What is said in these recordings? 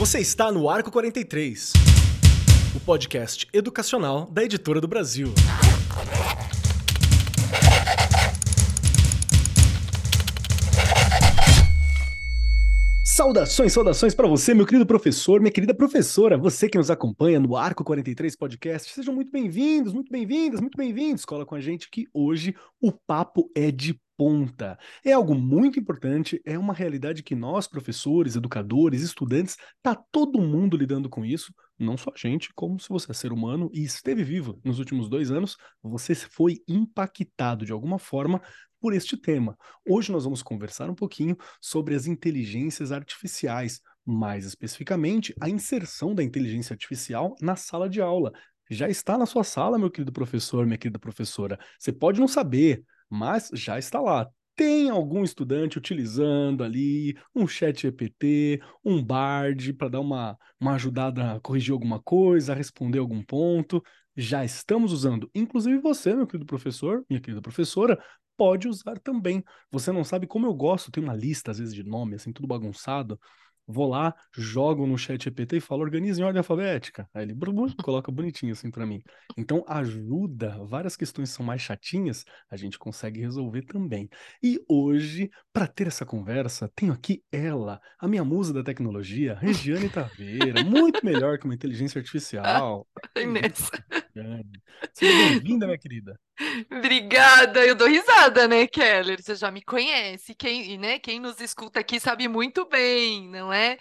Você está no Arco 43, o podcast educacional da Editora do Brasil. Saudações, saudações para você, meu querido professor, minha querida professora, você que nos acompanha no Arco 43 Podcast. Sejam muito bem-vindos, muito bem-vindas, muito bem-vindos. Cola com a gente que hoje o papo é de ponta. É algo muito importante, é uma realidade que nós, professores, educadores, estudantes, tá todo mundo lidando com isso, não só a gente, como se você é ser humano e esteve vivo nos últimos dois anos, você foi impactado de alguma forma por este tema. Hoje nós vamos conversar um pouquinho sobre as inteligências artificiais, mais especificamente a inserção da inteligência artificial na sala de aula. Já está na sua sala, meu querido professor, minha querida professora. Você pode não saber, mas já está lá. Tem algum estudante utilizando ali um chat GPT, um Bard para dar uma, uma ajudada a corrigir alguma coisa, a responder algum ponto. Já estamos usando. Inclusive você, meu querido professor, minha querida professora, pode usar também. Você não sabe como eu gosto, tem uma lista às vezes de nome, assim, tudo bagunçado vou lá, jogo no chat GPT e falo, organize em ordem alfabética. Aí ele coloca bonitinho assim para mim. Então ajuda, várias questões são mais chatinhas, a gente consegue resolver também. E hoje, para ter essa conversa, tenho aqui ela, a minha musa da tecnologia, Regiane Taveira, muito melhor que uma inteligência artificial. Inês. Seja bem-vinda, minha querida. Obrigada, eu dou risada, né, Keller? Você já me conhece, quem, né, quem nos escuta aqui sabe muito bem, não é?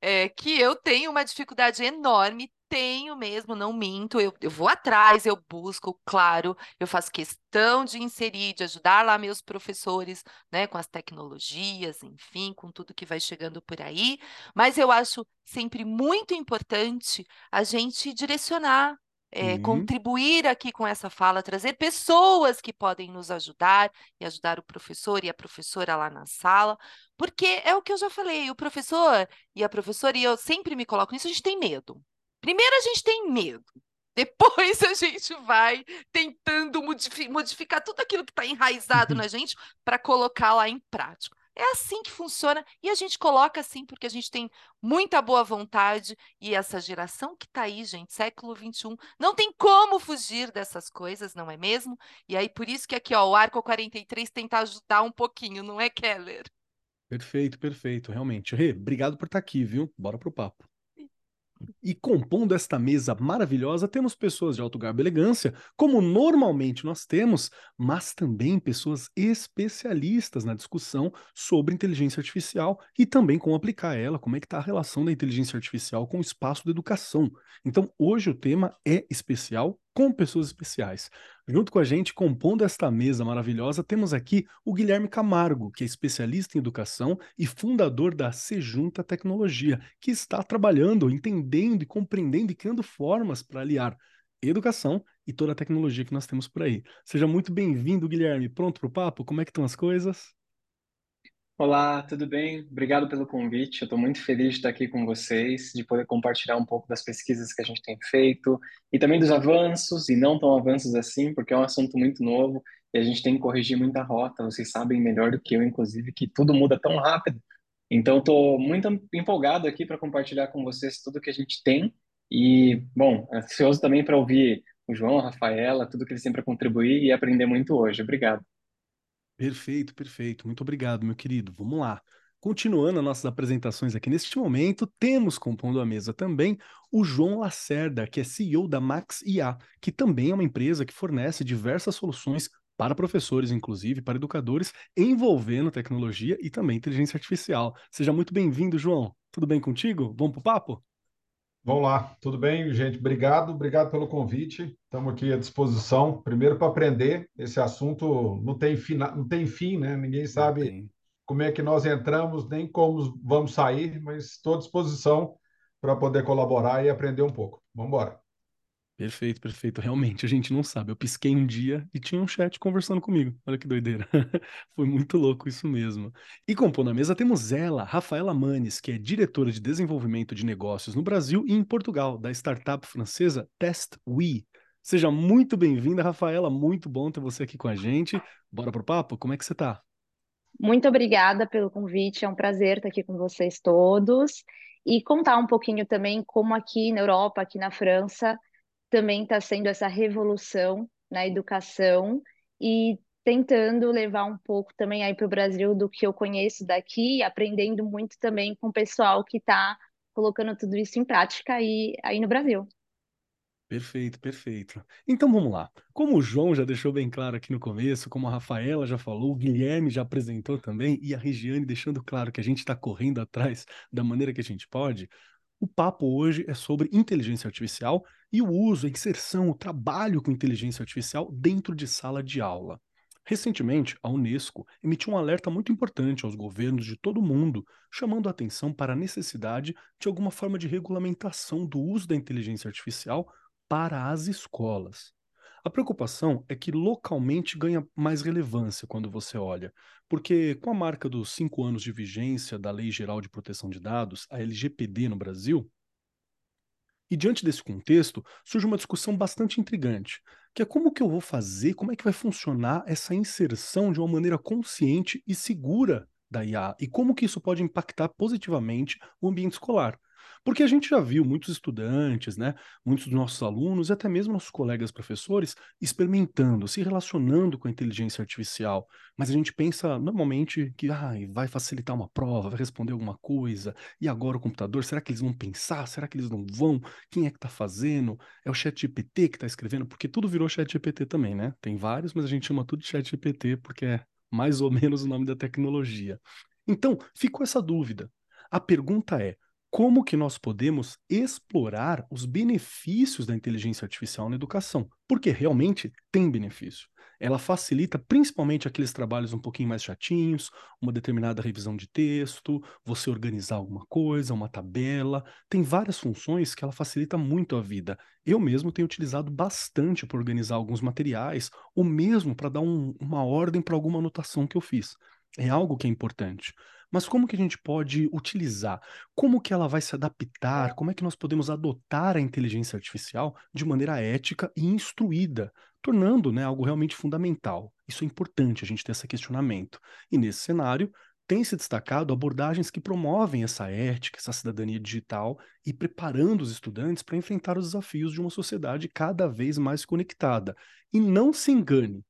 é que eu tenho uma dificuldade enorme, tenho mesmo, não minto, eu, eu vou atrás, eu busco, claro, eu faço questão de inserir, de ajudar lá meus professores, né, com as tecnologias, enfim, com tudo que vai chegando por aí, mas eu acho sempre muito importante a gente direcionar é, uhum. contribuir aqui com essa fala, trazer pessoas que podem nos ajudar e ajudar o professor e a professora lá na sala, porque é o que eu já falei, o professor e a professora, e eu sempre me coloco nisso, a gente tem medo. Primeiro a gente tem medo, depois a gente vai tentando modificar tudo aquilo que está enraizado na gente para colocar lá em prática. É assim que funciona e a gente coloca assim porque a gente tem muita boa vontade e essa geração que está aí, gente, século XXI, não tem como fugir dessas coisas, não é mesmo? E aí por isso que aqui, ó, o Arco 43 tenta ajudar um pouquinho, não é, Keller? Perfeito, perfeito, realmente. Rê, obrigado por estar tá aqui, viu? Bora pro papo. E compondo esta mesa maravilhosa, temos pessoas de alto garbo e elegância, como normalmente nós temos, mas também pessoas especialistas na discussão sobre inteligência artificial e também como aplicar ela, como é que está a relação da inteligência artificial com o espaço da educação. Então, hoje o tema é especial com pessoas especiais. Junto com a gente, compondo esta mesa maravilhosa, temos aqui o Guilherme Camargo, que é especialista em educação e fundador da Sejunta Tecnologia, que está trabalhando, entendendo e compreendendo e criando formas para aliar educação e toda a tecnologia que nós temos por aí. Seja muito bem-vindo, Guilherme. Pronto para o papo? Como é que estão as coisas? Olá, tudo bem? Obrigado pelo convite. Eu estou muito feliz de estar aqui com vocês, de poder compartilhar um pouco das pesquisas que a gente tem feito e também dos avanços e não tão avanços assim, porque é um assunto muito novo e a gente tem que corrigir muita rota. Vocês sabem melhor do que eu, inclusive, que tudo muda tão rápido. Então, estou muito empolgado aqui para compartilhar com vocês tudo que a gente tem e, bom, ansioso também para ouvir o João, a Rafaela, tudo que eles têm para contribuir e aprender muito hoje. Obrigado. Perfeito, perfeito. Muito obrigado, meu querido. Vamos lá. Continuando as nossas apresentações aqui neste momento, temos compondo a mesa também o João Lacerda, que é CEO da Max IA, que também é uma empresa que fornece diversas soluções para professores, inclusive, para educadores, envolvendo tecnologia e também inteligência artificial. Seja muito bem-vindo, João. Tudo bem contigo? Vamos para o papo? Vamos lá, tudo bem, gente? Obrigado, obrigado pelo convite. Estamos aqui à disposição. Primeiro para aprender, esse assunto não tem, fina, não tem fim, né? Ninguém sabe como é que nós entramos, nem como vamos sair, mas estou à disposição para poder colaborar e aprender um pouco. Vamos embora. Perfeito, perfeito. Realmente, a gente não sabe. Eu pisquei um dia e tinha um chat conversando comigo. Olha que doideira. Foi muito louco isso mesmo. E compondo a mesa temos ela, Rafaela Manes, que é diretora de desenvolvimento de negócios no Brasil e em Portugal, da startup francesa TestWe. Seja muito bem-vinda, Rafaela. Muito bom ter você aqui com a gente. Bora pro papo? Como é que você tá? Muito obrigada pelo convite. É um prazer estar aqui com vocês todos. e contar um pouquinho também como aqui na Europa, aqui na França, também está sendo essa revolução na educação e tentando levar um pouco também aí para o Brasil do que eu conheço daqui, aprendendo muito também com o pessoal que está colocando tudo isso em prática aí, aí no Brasil. Perfeito, perfeito. Então vamos lá. Como o João já deixou bem claro aqui no começo, como a Rafaela já falou, o Guilherme já apresentou também, e a Regiane deixando claro que a gente está correndo atrás da maneira que a gente pode, o papo hoje é sobre inteligência artificial e o uso, a inserção, o trabalho com inteligência artificial dentro de sala de aula. Recentemente, a Unesco emitiu um alerta muito importante aos governos de todo o mundo, chamando a atenção para a necessidade de alguma forma de regulamentação do uso da inteligência artificial para as escolas. A preocupação é que localmente ganha mais relevância quando você olha, porque com a marca dos cinco anos de vigência da Lei Geral de Proteção de Dados, a LGPD no Brasil, e diante desse contexto, surge uma discussão bastante intrigante, que é como que eu vou fazer, como é que vai funcionar essa inserção de uma maneira consciente e segura da IA, e como que isso pode impactar positivamente o ambiente escolar. Porque a gente já viu muitos estudantes, né, muitos dos nossos alunos e até mesmo nossos colegas professores experimentando, se relacionando com a inteligência artificial. Mas a gente pensa normalmente que ah, vai facilitar uma prova, vai responder alguma coisa, e agora o computador, será que eles vão pensar? Será que eles não vão? Quem é que está fazendo? É o chat GPT que está escrevendo? Porque tudo virou chat GPT também, né? Tem vários, mas a gente chama tudo de chat GPT porque é mais ou menos o nome da tecnologia. Então, ficou essa dúvida. A pergunta é: como que nós podemos explorar os benefícios da inteligência artificial na educação, porque realmente tem benefício. Ela facilita principalmente aqueles trabalhos um pouquinho mais chatinhos, uma determinada revisão de texto, você organizar alguma coisa, uma tabela, tem várias funções que ela facilita muito a vida. Eu mesmo tenho utilizado bastante para organizar alguns materiais, ou mesmo para dar um, uma ordem para alguma anotação que eu fiz. É algo que é importante. Mas como que a gente pode utilizar? Como que ela vai se adaptar? Como é que nós podemos adotar a inteligência artificial de maneira ética e instruída, tornando né, algo realmente fundamental? Isso é importante a gente ter esse questionamento. E nesse cenário, tem se destacado abordagens que promovem essa ética, essa cidadania digital e preparando os estudantes para enfrentar os desafios de uma sociedade cada vez mais conectada. E não se engane,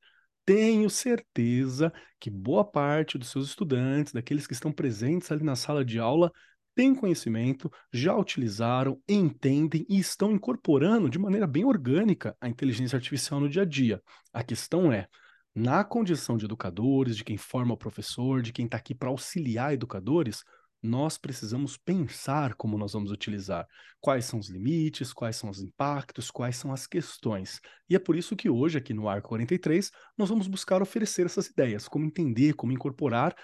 tenho certeza que boa parte dos seus estudantes, daqueles que estão presentes ali na sala de aula, têm conhecimento, já utilizaram, entendem e estão incorporando de maneira bem orgânica a inteligência artificial no dia a dia. A questão é, na condição de educadores, de quem forma o professor, de quem está aqui para auxiliar educadores, nós precisamos pensar como nós vamos utilizar, quais são os limites, quais são os impactos, quais são as questões. E é por isso que hoje, aqui no Arco 43, nós vamos buscar oferecer essas ideias, como entender, como incorporar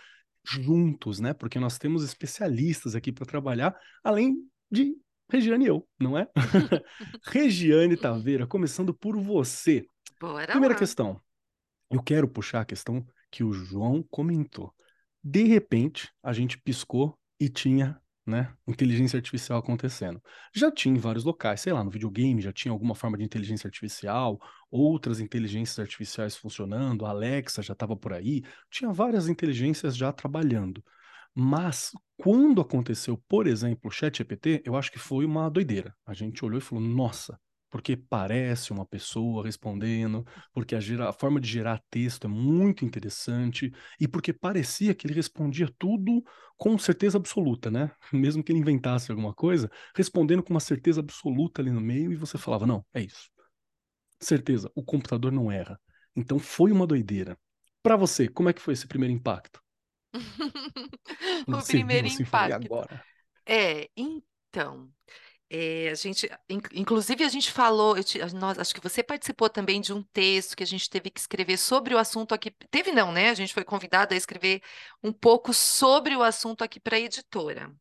juntos, né? Porque nós temos especialistas aqui para trabalhar, além de Regiane e eu, não é? Regiane Taveira, começando por você. Bora Primeira lá. questão. Eu quero puxar a questão que o João comentou. De repente, a gente piscou e tinha né, inteligência artificial acontecendo. Já tinha em vários locais, sei lá, no videogame já tinha alguma forma de inteligência artificial, outras inteligências artificiais funcionando, a Alexa já estava por aí, tinha várias inteligências já trabalhando. Mas quando aconteceu, por exemplo, o ChatGPT, eu acho que foi uma doideira. A gente olhou e falou: "Nossa, porque parece uma pessoa respondendo, porque a, gera, a, forma de gerar texto é muito interessante e porque parecia que ele respondia tudo com certeza absoluta, né? Mesmo que ele inventasse alguma coisa, respondendo com uma certeza absoluta ali no meio e você falava: não, é isso. Certeza, o computador não erra. Então foi uma doideira. Para você, como é que foi esse primeiro impacto? o primeiro assim, impacto. agora? É, então. É, a gente, inclusive, a gente falou, te, nós, acho que você participou também de um texto que a gente teve que escrever sobre o assunto aqui. Teve não, né? A gente foi convidado a escrever um pouco sobre o assunto aqui para a editora.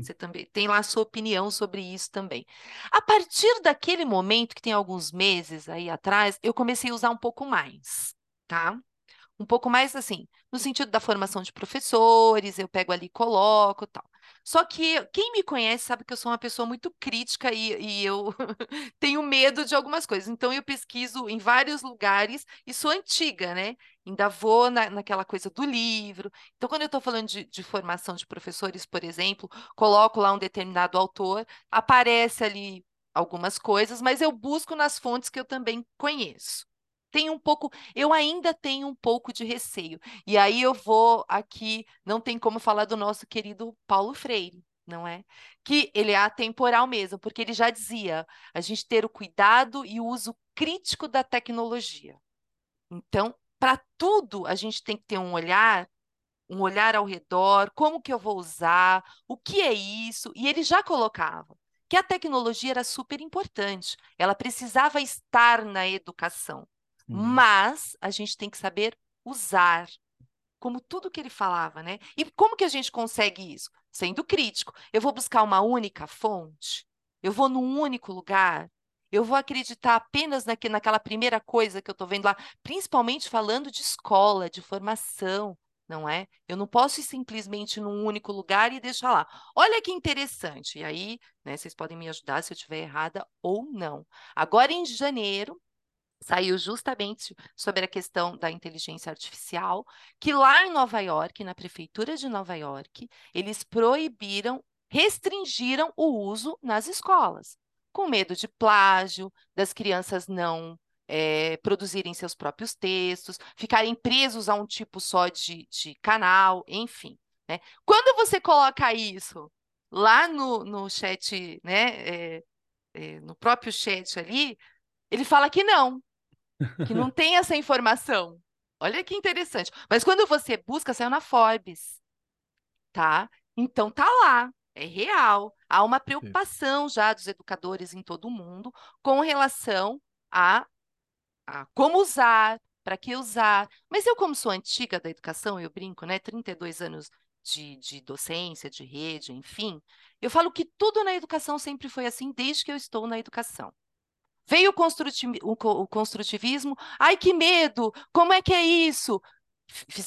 Você também tem lá a sua opinião sobre isso também. A partir daquele momento, que tem alguns meses aí atrás, eu comecei a usar um pouco mais, tá? Um pouco mais assim, no sentido da formação de professores, eu pego ali, coloco tal. Só que quem me conhece sabe que eu sou uma pessoa muito crítica e, e eu tenho medo de algumas coisas. Então, eu pesquiso em vários lugares e sou antiga, né? ainda vou na, naquela coisa do livro. Então, quando eu estou falando de, de, formação de professores, por exemplo, coloco lá um determinado autor, aparece ali algumas coisas, mas eu busco nas fontes que eu também conheço. Tenho um pouco, eu ainda tenho um pouco de receio. E aí eu vou aqui, não tem como falar do nosso querido Paulo Freire, não é? Que ele é atemporal mesmo, porque ele já dizia, a gente ter o cuidado e o uso crítico da tecnologia. Então, para tudo a gente tem que ter um olhar, um olhar ao redor, como que eu vou usar, o que é isso, e ele já colocava que a tecnologia era super importante, ela precisava estar na educação, uhum. mas a gente tem que saber usar, como tudo que ele falava, né? E como que a gente consegue isso? Sendo crítico. Eu vou buscar uma única fonte, eu vou num único lugar, eu vou acreditar apenas naque, naquela primeira coisa que eu estou vendo lá, principalmente falando de escola, de formação, não é? Eu não posso ir simplesmente num único lugar e deixar lá. Olha que interessante. E aí, né, vocês podem me ajudar se eu estiver errada ou não. Agora, em janeiro, saiu justamente sobre a questão da inteligência artificial, que lá em Nova York, na prefeitura de Nova York, eles proibiram, restringiram o uso nas escolas com medo de plágio, das crianças não é, produzirem seus próprios textos, ficarem presos a um tipo só de, de canal, enfim. Né? Quando você coloca isso lá no, no chat, né, é, é, no próprio chat ali, ele fala que não, que não tem essa informação. Olha que interessante. Mas quando você busca, saiu na Forbes, tá? Então tá lá é real. Há uma preocupação já dos educadores em todo o mundo com relação a, a como usar, para que usar. Mas eu, como sou antiga da educação, eu brinco, né? 32 anos de, de docência, de rede, enfim, eu falo que tudo na educação sempre foi assim, desde que eu estou na educação. Veio o, construtivismo, ai que medo, como é que é isso?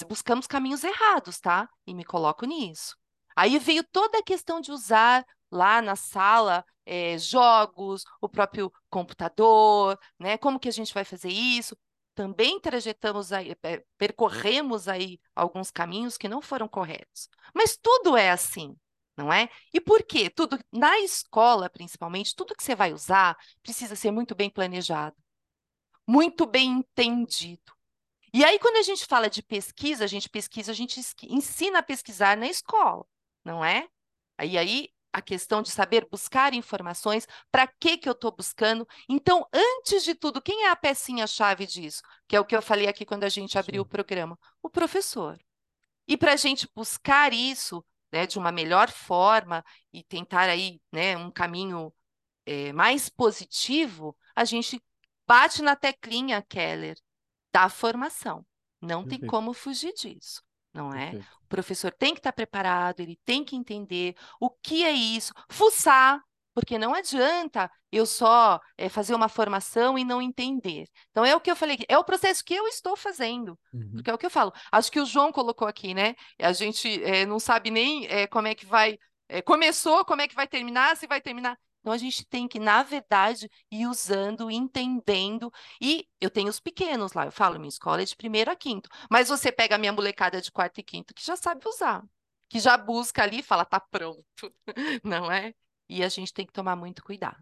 Buscamos caminhos errados, tá? E me coloco nisso. Aí veio toda a questão de usar lá na sala é, jogos, o próprio computador, né? Como que a gente vai fazer isso? Também trajetamos aí, é, percorremos aí alguns caminhos que não foram corretos. Mas tudo é assim, não é? E por quê? Tudo na escola, principalmente, tudo que você vai usar precisa ser muito bem planejado, muito bem entendido. E aí, quando a gente fala de pesquisa, a gente pesquisa, a gente ensina a pesquisar na escola não é? E aí a questão de saber buscar informações, para que que eu estou buscando. Então, antes de tudo, quem é a pecinha-chave disso? Que é o que eu falei aqui quando a gente abriu Sim. o programa. O professor. E para a gente buscar isso né, de uma melhor forma e tentar aí né, um caminho é, mais positivo, a gente bate na teclinha, Keller, da formação. Não Perfeito. tem como fugir disso não é? Perfeito. O professor tem que estar preparado, ele tem que entender o que é isso, fuçar, porque não adianta eu só é, fazer uma formação e não entender. Então, é o que eu falei, é o processo que eu estou fazendo, uhum. porque é o que eu falo. Acho que o João colocou aqui, né? A gente é, não sabe nem é, como é que vai. começou, como é que vai terminar, se vai terminar. Então, a gente tem que, na verdade, ir usando, entendendo. E eu tenho os pequenos lá, eu falo, minha escola é de primeiro a quinto. Mas você pega a minha molecada de quarto e quinto, que já sabe usar, que já busca ali e fala, tá pronto, não é? E a gente tem que tomar muito cuidado.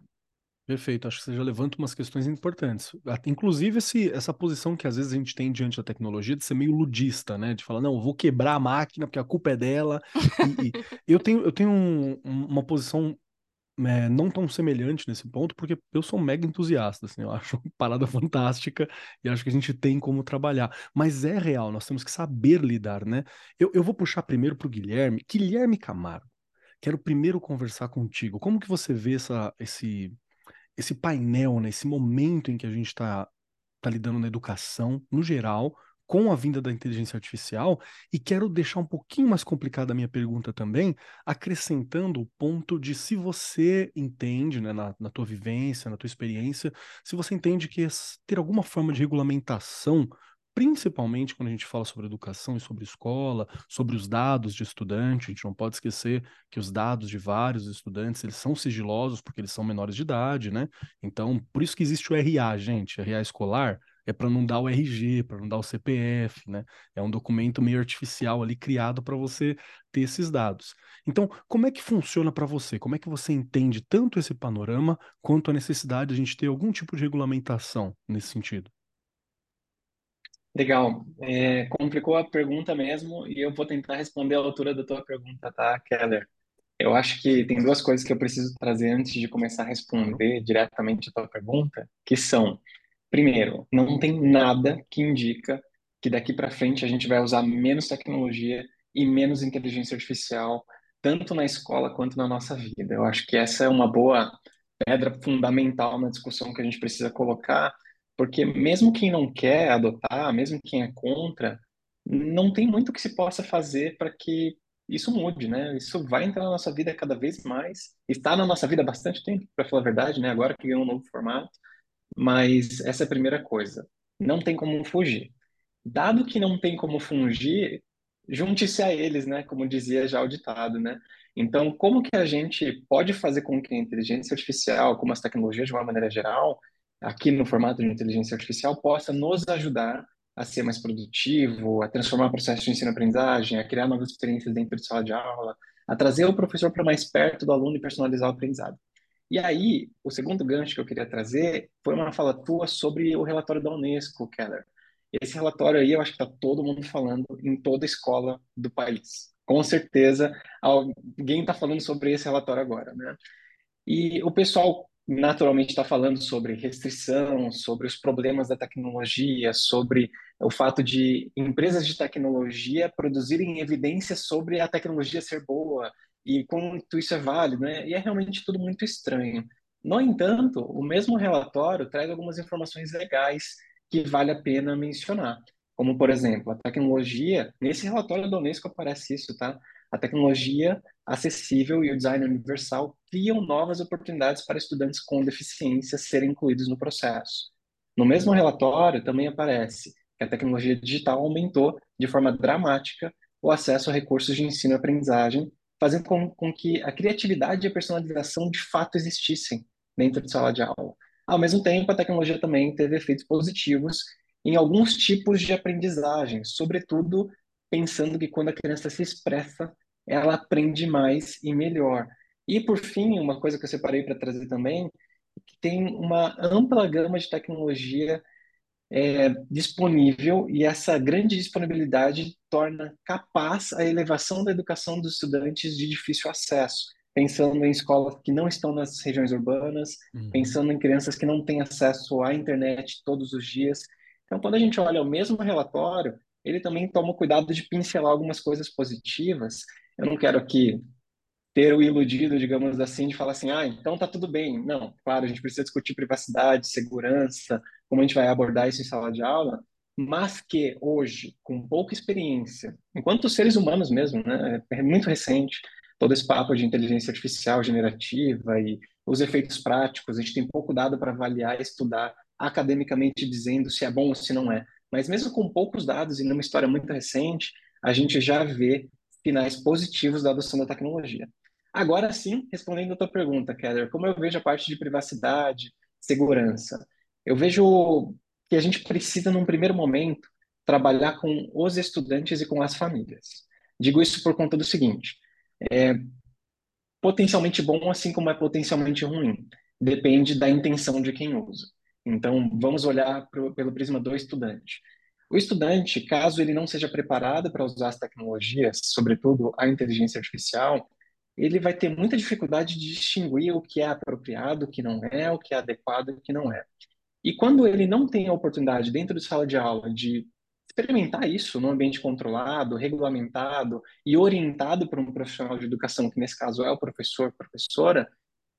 Perfeito, acho que você já levanta umas questões importantes. Inclusive, esse, essa posição que às vezes a gente tem diante da tecnologia de ser meio ludista, né? De falar, não, vou quebrar a máquina porque a culpa é dela. E, e eu tenho, eu tenho um, uma posição é, não tão semelhante nesse ponto, porque eu sou um mega entusiasta, assim, eu acho uma parada fantástica e acho que a gente tem como trabalhar. Mas é real, nós temos que saber lidar, né? Eu, eu vou puxar primeiro para o Guilherme. Guilherme Camargo, quero primeiro conversar contigo. Como que você vê essa, esse, esse painel, né? esse momento em que a gente está tá lidando na educação, no geral, com a vinda da inteligência artificial, e quero deixar um pouquinho mais complicada a minha pergunta também, acrescentando o ponto de se você entende, né, na, na tua vivência, na tua experiência, se você entende que ter alguma forma de regulamentação principalmente quando a gente fala sobre educação e sobre escola, sobre os dados de estudante, a gente não pode esquecer que os dados de vários estudantes, eles são sigilosos porque eles são menores de idade, né? Então, por isso que existe o RA, gente, RA escolar, é para não dar o RG, para não dar o CPF, né? É um documento meio artificial ali criado para você ter esses dados. Então, como é que funciona para você? Como é que você entende tanto esse panorama quanto a necessidade de a gente ter algum tipo de regulamentação nesse sentido? Legal. É, complicou a pergunta mesmo e eu vou tentar responder à altura da tua pergunta, tá, Keller? Eu acho que tem duas coisas que eu preciso trazer antes de começar a responder diretamente a tua pergunta, que são Primeiro, não tem nada que indica que daqui para frente a gente vai usar menos tecnologia e menos inteligência artificial, tanto na escola quanto na nossa vida. Eu acho que essa é uma boa pedra fundamental na discussão que a gente precisa colocar, porque mesmo quem não quer adotar, mesmo quem é contra, não tem muito que se possa fazer para que isso mude, né? Isso vai entrar na nossa vida cada vez mais. Está na nossa vida há bastante tempo, para falar a verdade, né? Agora que ganhou um novo formato. Mas essa é a primeira coisa. Não tem como fugir. Dado que não tem como fugir, junte-se a eles, né? Como dizia já o ditado, né? Então, como que a gente pode fazer com que a inteligência artificial, como as tecnologias de uma maneira geral, aqui no formato de inteligência artificial, possa nos ajudar a ser mais produtivo, a transformar o processo de ensino-aprendizagem, a criar novas experiências dentro de sala de aula, a trazer o professor para mais perto do aluno e personalizar o aprendizado. E aí, o segundo gancho que eu queria trazer foi uma fala tua sobre o relatório da Unesco, Keller. Esse relatório aí, eu acho que está todo mundo falando em toda escola do país. Com certeza, alguém está falando sobre esse relatório agora, né? E o pessoal naturalmente está falando sobre restrição, sobre os problemas da tecnologia, sobre o fato de empresas de tecnologia produzirem evidências sobre a tecnologia ser boa e quanto isso é válido, né? E é realmente tudo muito estranho. No entanto, o mesmo relatório traz algumas informações legais que vale a pena mencionar, como, por exemplo, a tecnologia, nesse relatório da Unesco aparece isso, tá? A tecnologia acessível e o design universal criam novas oportunidades para estudantes com deficiência serem incluídos no processo. No mesmo relatório também aparece que a tecnologia digital aumentou de forma dramática o acesso a recursos de ensino e aprendizagem fazendo com, com que a criatividade e a personalização de fato existissem dentro de sala de aula. Ao mesmo tempo, a tecnologia também teve efeitos positivos em alguns tipos de aprendizagem, sobretudo pensando que quando a criança se expressa, ela aprende mais e melhor. E, por fim, uma coisa que eu separei para trazer também, que tem uma ampla gama de tecnologia é, disponível e essa grande disponibilidade torna capaz a elevação da educação dos estudantes de difícil acesso, pensando em escolas que não estão nas regiões urbanas, uhum. pensando em crianças que não têm acesso à internet todos os dias. Então, quando a gente olha o mesmo relatório, ele também toma cuidado de pincelar algumas coisas positivas. Eu não quero aqui ter o iludido, digamos assim, de falar assim, ah, então tá tudo bem. Não, claro, a gente precisa discutir privacidade, segurança, como a gente vai abordar isso em sala de aula, mas que hoje, com pouca experiência, enquanto seres humanos mesmo, né, é muito recente, todo esse papo de inteligência artificial generativa e os efeitos práticos, a gente tem pouco dado para avaliar e estudar academicamente dizendo se é bom ou se não é. Mas mesmo com poucos dados e numa história muito recente, a gente já vê sinais positivos da adoção da tecnologia. Agora sim, respondendo a tua pergunta, Keller, como eu vejo a parte de privacidade, segurança? Eu vejo que a gente precisa, num primeiro momento, trabalhar com os estudantes e com as famílias. Digo isso por conta do seguinte: é potencialmente bom, assim como é potencialmente ruim. Depende da intenção de quem usa. Então, vamos olhar pro, pelo prisma do estudante. O estudante, caso ele não seja preparado para usar as tecnologias, sobretudo a inteligência artificial, ele vai ter muita dificuldade de distinguir o que é apropriado, o que não é, o que é adequado e o que não é. E quando ele não tem a oportunidade dentro de sala de aula de experimentar isso no ambiente controlado, regulamentado e orientado por um profissional de educação, que nesse caso é o professor, professora,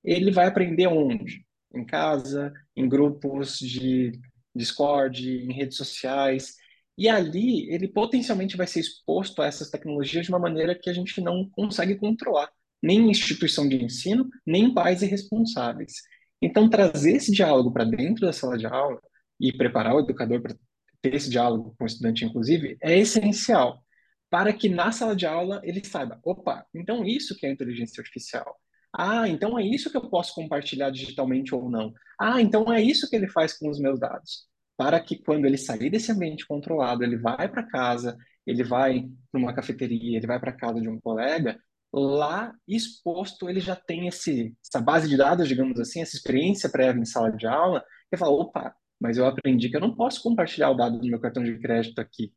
ele vai aprender onde? Em casa, em grupos de Discord, em redes sociais. E ali ele potencialmente vai ser exposto a essas tecnologias de uma maneira que a gente não consegue controlar nem instituição de ensino, nem pais irresponsáveis. Então, trazer esse diálogo para dentro da sala de aula e preparar o educador para ter esse diálogo com o estudante, inclusive, é essencial para que na sala de aula ele saiba, opa, então isso que é inteligência artificial. Ah, então é isso que eu posso compartilhar digitalmente ou não. Ah, então é isso que ele faz com os meus dados. Para que quando ele sair desse ambiente controlado, ele vai para casa, ele vai para uma cafeteria, ele vai para casa de um colega, lá exposto ele já tem esse, essa base de dados, digamos assim, essa experiência prévia em sala de aula, que fala, opa, mas eu aprendi que eu não posso compartilhar o dado do meu cartão de crédito aqui.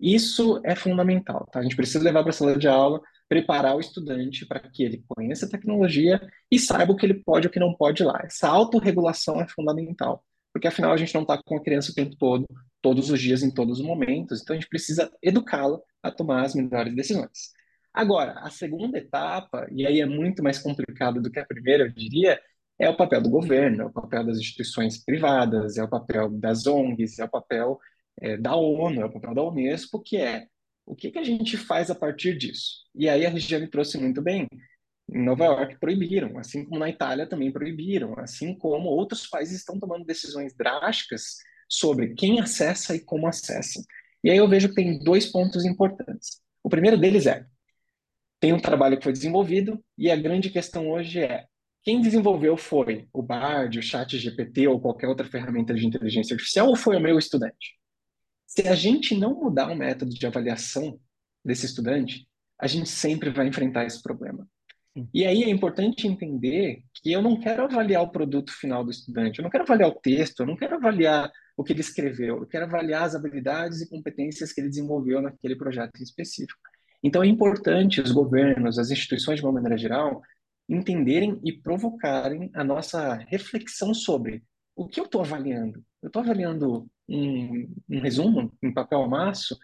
Isso é fundamental, tá? A gente precisa levar para a sala de aula, preparar o estudante para que ele conheça a tecnologia e saiba o que ele pode e o que não pode lá. Essa autorregulação é fundamental, porque afinal a gente não está com a criança o tempo todo, todos os dias, em todos os momentos, então a gente precisa educá-la a tomar as melhores decisões. Agora, a segunda etapa, e aí é muito mais complicado do que a primeira, eu diria, é o papel do governo, é o papel das instituições privadas, é o papel das ONGs, é o papel é, da ONU, é o papel da Unesco, que é o que, que a gente faz a partir disso? E aí a Regiane trouxe muito bem. Em Nova York proibiram, assim como na Itália também proibiram, assim como outros países estão tomando decisões drásticas sobre quem acessa e como acessa. E aí eu vejo que tem dois pontos importantes. O primeiro deles é tem um trabalho que foi desenvolvido e a grande questão hoje é quem desenvolveu foi o Bard, o Chat GPT ou qualquer outra ferramenta de inteligência artificial ou foi o meu estudante? Se a gente não mudar o método de avaliação desse estudante, a gente sempre vai enfrentar esse problema. E aí é importante entender que eu não quero avaliar o produto final do estudante, eu não quero avaliar o texto, eu não quero avaliar o que ele escreveu, eu quero avaliar as habilidades e competências que ele desenvolveu naquele projeto específico. Então é importante os governos, as instituições de uma maneira geral, entenderem e provocarem a nossa reflexão sobre o que eu estou avaliando. Eu estou avaliando um, um resumo em papel amasso,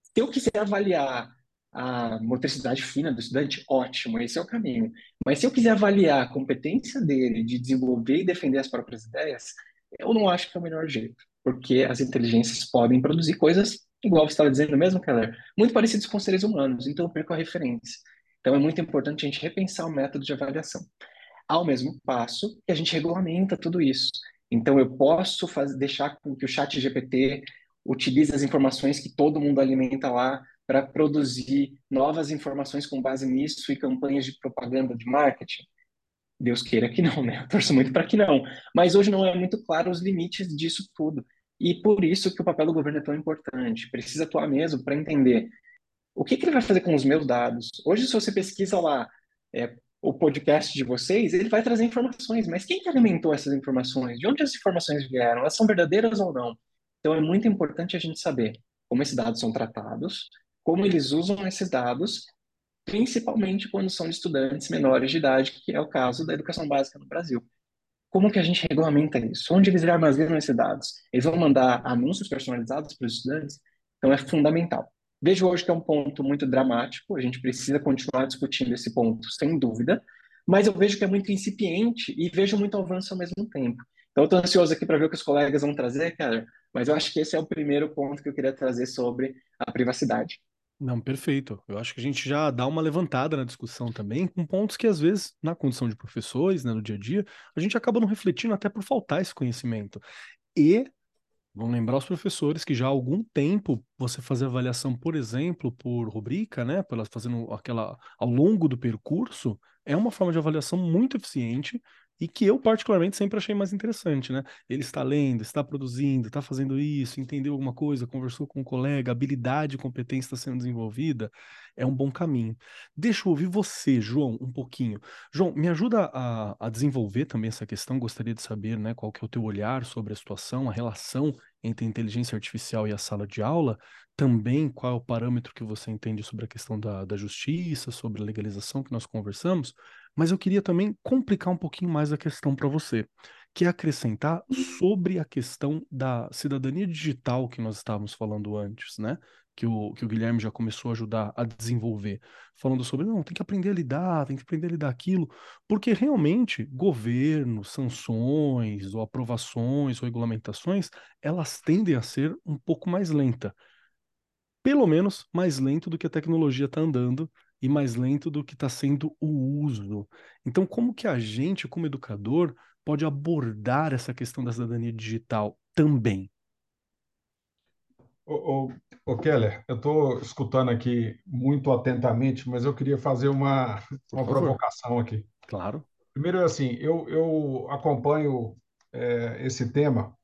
se eu quiser avaliar a motricidade fina do estudante, ótimo, esse é o caminho. Mas se eu quiser avaliar a competência dele de desenvolver e defender as próprias ideias, eu não acho que é o melhor jeito, porque as inteligências podem produzir coisas, igual você estava dizendo mesmo, Keller, muito parecidas com seres humanos, então eu perco a referência. Então é muito importante a gente repensar o método de avaliação. Ao mesmo passo que a gente regulamenta tudo isso. Então, eu posso fazer, deixar com que o chat GPT utilize as informações que todo mundo alimenta lá para produzir novas informações com base nisso e campanhas de propaganda de marketing? Deus queira que não, né? Eu torço muito para que não. Mas hoje não é muito claro os limites disso tudo. E por isso que o papel do governo é tão importante. Precisa atuar mesmo para entender o que, que, ele vai fazer com os meus dados. Hoje, se você pesquisa lá é, o podcast de vocês, ele vai trazer informações, mas quem que alimentou essas informações? De onde as informações vieram? Elas são verdadeiras ou não? Então é muito importante a gente saber como esses dados são tratados, como eles usam esses dados, principalmente quando são de estudantes menores de idade, que é o caso da educação básica no Brasil. Como que a gente regulamenta isso? Onde eles armazenam esses dados? Eles vão mandar anúncios personalizados para os estudantes? Então é fundamental. Vejo hoje que é um ponto muito dramático, a gente precisa continuar discutindo esse ponto, sem dúvida, mas eu vejo que é muito incipiente e vejo muito avanço ao mesmo tempo. Então, eu estou ansioso aqui para ver o que os colegas vão trazer, cara, mas eu acho que esse é o primeiro ponto que eu queria trazer sobre a privacidade. Não, perfeito. Eu acho que a gente já dá uma levantada na discussão também, com pontos que, às vezes, na condição de professores, né, no dia a dia, a gente acaba não refletindo até por faltar esse conhecimento. E Vamos lembrar os professores que já há algum tempo você fazer avaliação, por exemplo, por rubrica, né, pelas fazendo aquela ao longo do percurso, é uma forma de avaliação muito eficiente e que eu particularmente sempre achei mais interessante, né? Ele está lendo, está produzindo, está fazendo isso, entendeu alguma coisa, conversou com um colega, habilidade competência está sendo desenvolvida, é um bom caminho. Deixa eu ouvir você, João, um pouquinho. João, me ajuda a, a desenvolver também essa questão, gostaria de saber, né, qual que é o teu olhar sobre a situação, a relação entre a inteligência artificial e a sala de aula, também qual é o parâmetro que você entende sobre a questão da, da justiça, sobre a legalização que nós conversamos, mas eu queria também complicar um pouquinho mais a questão para você, que é acrescentar sobre a questão da cidadania digital que nós estávamos falando antes, né? Que o, que o Guilherme já começou a ajudar a desenvolver, falando sobre, não, tem que aprender a lidar, tem que aprender a lidar aquilo, porque realmente governo, sanções, ou aprovações, ou regulamentações, elas tendem a ser um pouco mais lenta. Pelo menos mais lento do que a tecnologia está andando e mais lento do que está sendo o uso. Então, como que a gente, como educador, pode abordar essa questão da cidadania digital também? Ô, ô, ô Keller, eu estou escutando aqui muito atentamente, mas eu queria fazer uma, uma provocação aqui. Claro. Primeiro, assim, eu, eu acompanho é, esse tema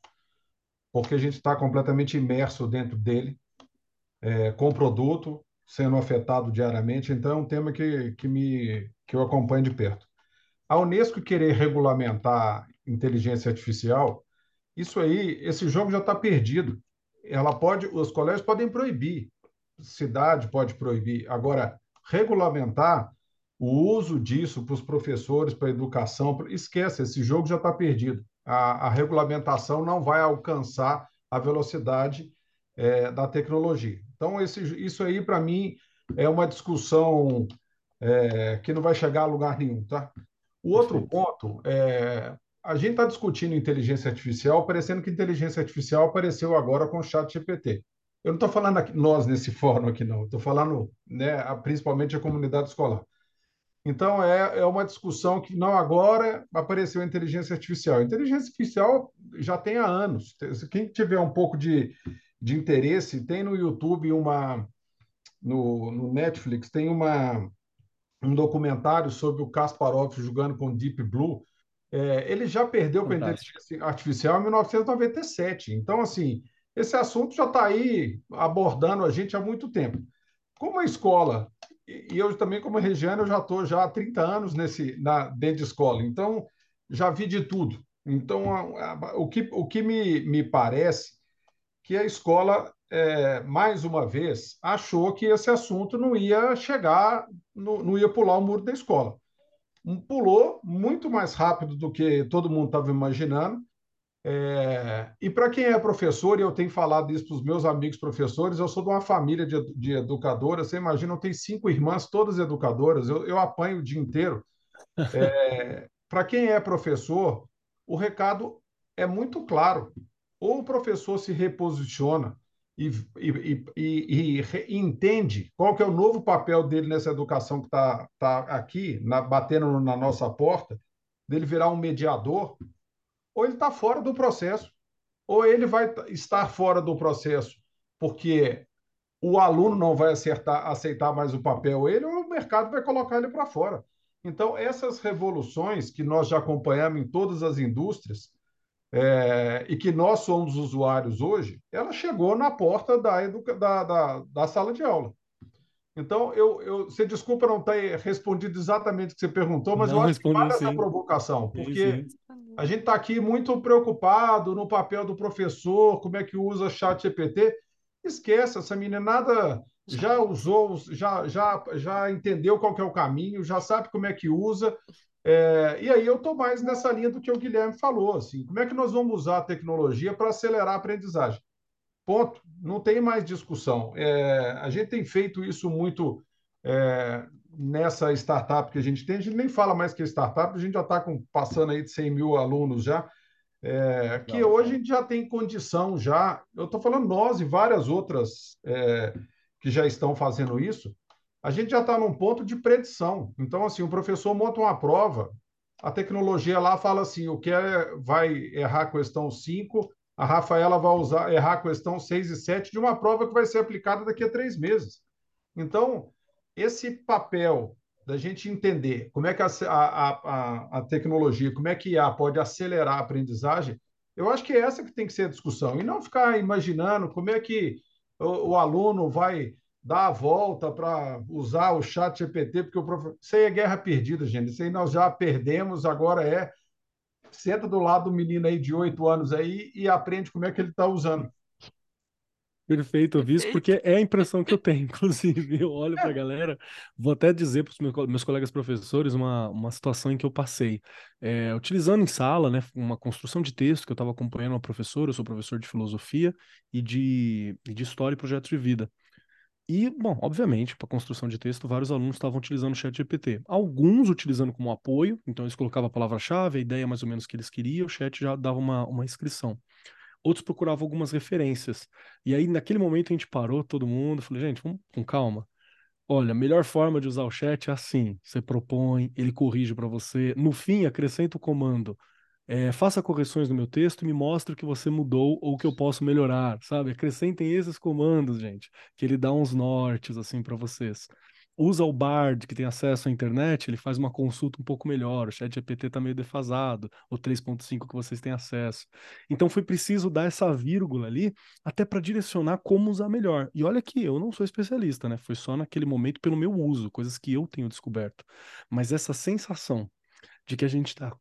porque a gente está completamente imerso dentro dele, é, com o produto, sendo afetado diariamente. Então, é um tema que, que, me, que eu acompanho de perto. A Unesco querer regulamentar inteligência artificial, isso aí, esse jogo já está perdido. Ela pode, os colégios podem proibir, cidade pode proibir. Agora, regulamentar o uso disso para os professores, para a educação, esquece, esse jogo já está perdido. A, a, regulamentação não vai alcançar a velocidade é, da tecnologia. Então, esse, isso aí, para mim, é uma discussão é, que não vai chegar a lugar nenhum, tá? O outro ponto é a gente está discutindo inteligência artificial, parecendo que inteligência artificial apareceu agora com o chat GPT. Eu não estou falando aqui, nós nesse fórum aqui, não. Estou falando né, principalmente a comunidade escolar. Então, é, é uma discussão que não agora apareceu a inteligência artificial. A inteligência artificial já tem há anos. Quem tiver um pouco de, de interesse, tem no YouTube uma. No, no Netflix, tem uma, um documentário sobre o Kasparov jogando com Deep Blue. É, ele já perdeu para a inteligência artificial em 1997. Então, assim, esse assunto já está aí abordando a gente há muito tempo. Como a escola, e eu também como Regiane, eu já estou já há 30 anos nesse, na, dentro de escola, então já vi de tudo. Então, a, a, o que, o que me, me parece que a escola, é, mais uma vez, achou que esse assunto não ia chegar, não, não ia pular o muro da escola. Pulou muito mais rápido do que todo mundo estava imaginando, é, e para quem é professor, e eu tenho falado isso para os meus amigos professores, eu sou de uma família de, de educadoras. Você imagina, eu tenho cinco irmãs, todas educadoras, eu, eu apanho o dia inteiro. É, para quem é professor, o recado é muito claro. Ou o professor se reposiciona e, e, e, e entende qual que é o novo papel dele nessa educação que está tá aqui, na, batendo na nossa porta, dele virar um mediador ou ele está fora do processo, ou ele vai estar fora do processo porque o aluno não vai acertar, aceitar mais o papel ele, ou o mercado vai colocar ele para fora. Então, essas revoluções que nós já acompanhamos em todas as indústrias, é, e que nós somos usuários hoje, ela chegou na porta da, educa... da, da, da sala de aula. Então, eu, eu, você desculpa não ter respondido exatamente o que você perguntou, mas não, eu acho que vale sim. essa provocação, porque sim, sim. A gente está aqui muito preocupado no papel do professor, como é que usa chat GPT. Esqueça, essa meninada já usou, já, já, já entendeu qual é o caminho, já sabe como é que usa. É, e aí eu estou mais nessa linha do que o Guilherme falou. Assim, como é que nós vamos usar a tecnologia para acelerar a aprendizagem? Ponto. Não tem mais discussão. É, a gente tem feito isso muito é, nessa startup que a gente tem, a gente nem fala mais que é startup, a gente já está passando aí de 100 mil alunos já, é, que hoje a gente já tem condição já, eu estou falando nós e várias outras é, que já estão fazendo isso, a gente já está num ponto de predição. Então, assim, o professor monta uma prova, a tecnologia lá fala assim, o que é, vai errar a questão 5, a Rafaela vai usar, errar a questão 6 e 7 de uma prova que vai ser aplicada daqui a três meses. Então, esse papel da gente entender como é que a, a, a, a tecnologia, como é que a pode acelerar a aprendizagem, eu acho que é essa que tem que ser a discussão, e não ficar imaginando como é que o, o aluno vai dar a volta para usar o chat GPT, porque o prof... isso aí é guerra perdida, gente. Isso aí nós já perdemos, agora é senta do lado do menino aí de oito anos aí e aprende como é que ele está usando. Perfeito, eu vi isso porque é a impressão que eu tenho, inclusive. Eu olho para a galera, vou até dizer para os meus, colegas professores uma, uma situação em que eu passei. É, utilizando em sala, né, uma construção de texto que eu estava acompanhando uma professora, eu sou professor de filosofia e de, de história e projetos de vida. E, bom, obviamente, para construção de texto, vários alunos estavam utilizando o chat GPT. Alguns utilizando como apoio, então eles colocavam a palavra-chave, a ideia mais ou menos que eles queriam, o chat já dava uma, uma inscrição outros procuravam algumas referências. E aí, naquele momento, a gente parou, todo mundo, falei, gente, vamos com calma. Olha, a melhor forma de usar o chat é assim: você propõe, ele corrige para você. No fim, acrescenta o comando. É, faça correções no meu texto e me mostre o que você mudou ou o que eu posso melhorar, sabe? Acrescentem esses comandos, gente, que ele dá uns nortes assim para vocês. Usa o Bard, que tem acesso à internet, ele faz uma consulta um pouco melhor. O chat GPT está meio defasado, o 3.5 que vocês têm acesso. Então foi preciso dar essa vírgula ali, até para direcionar como usar melhor. E olha que eu não sou especialista, né? Foi só naquele momento pelo meu uso, coisas que eu tenho descoberto. Mas essa sensação de que a gente está,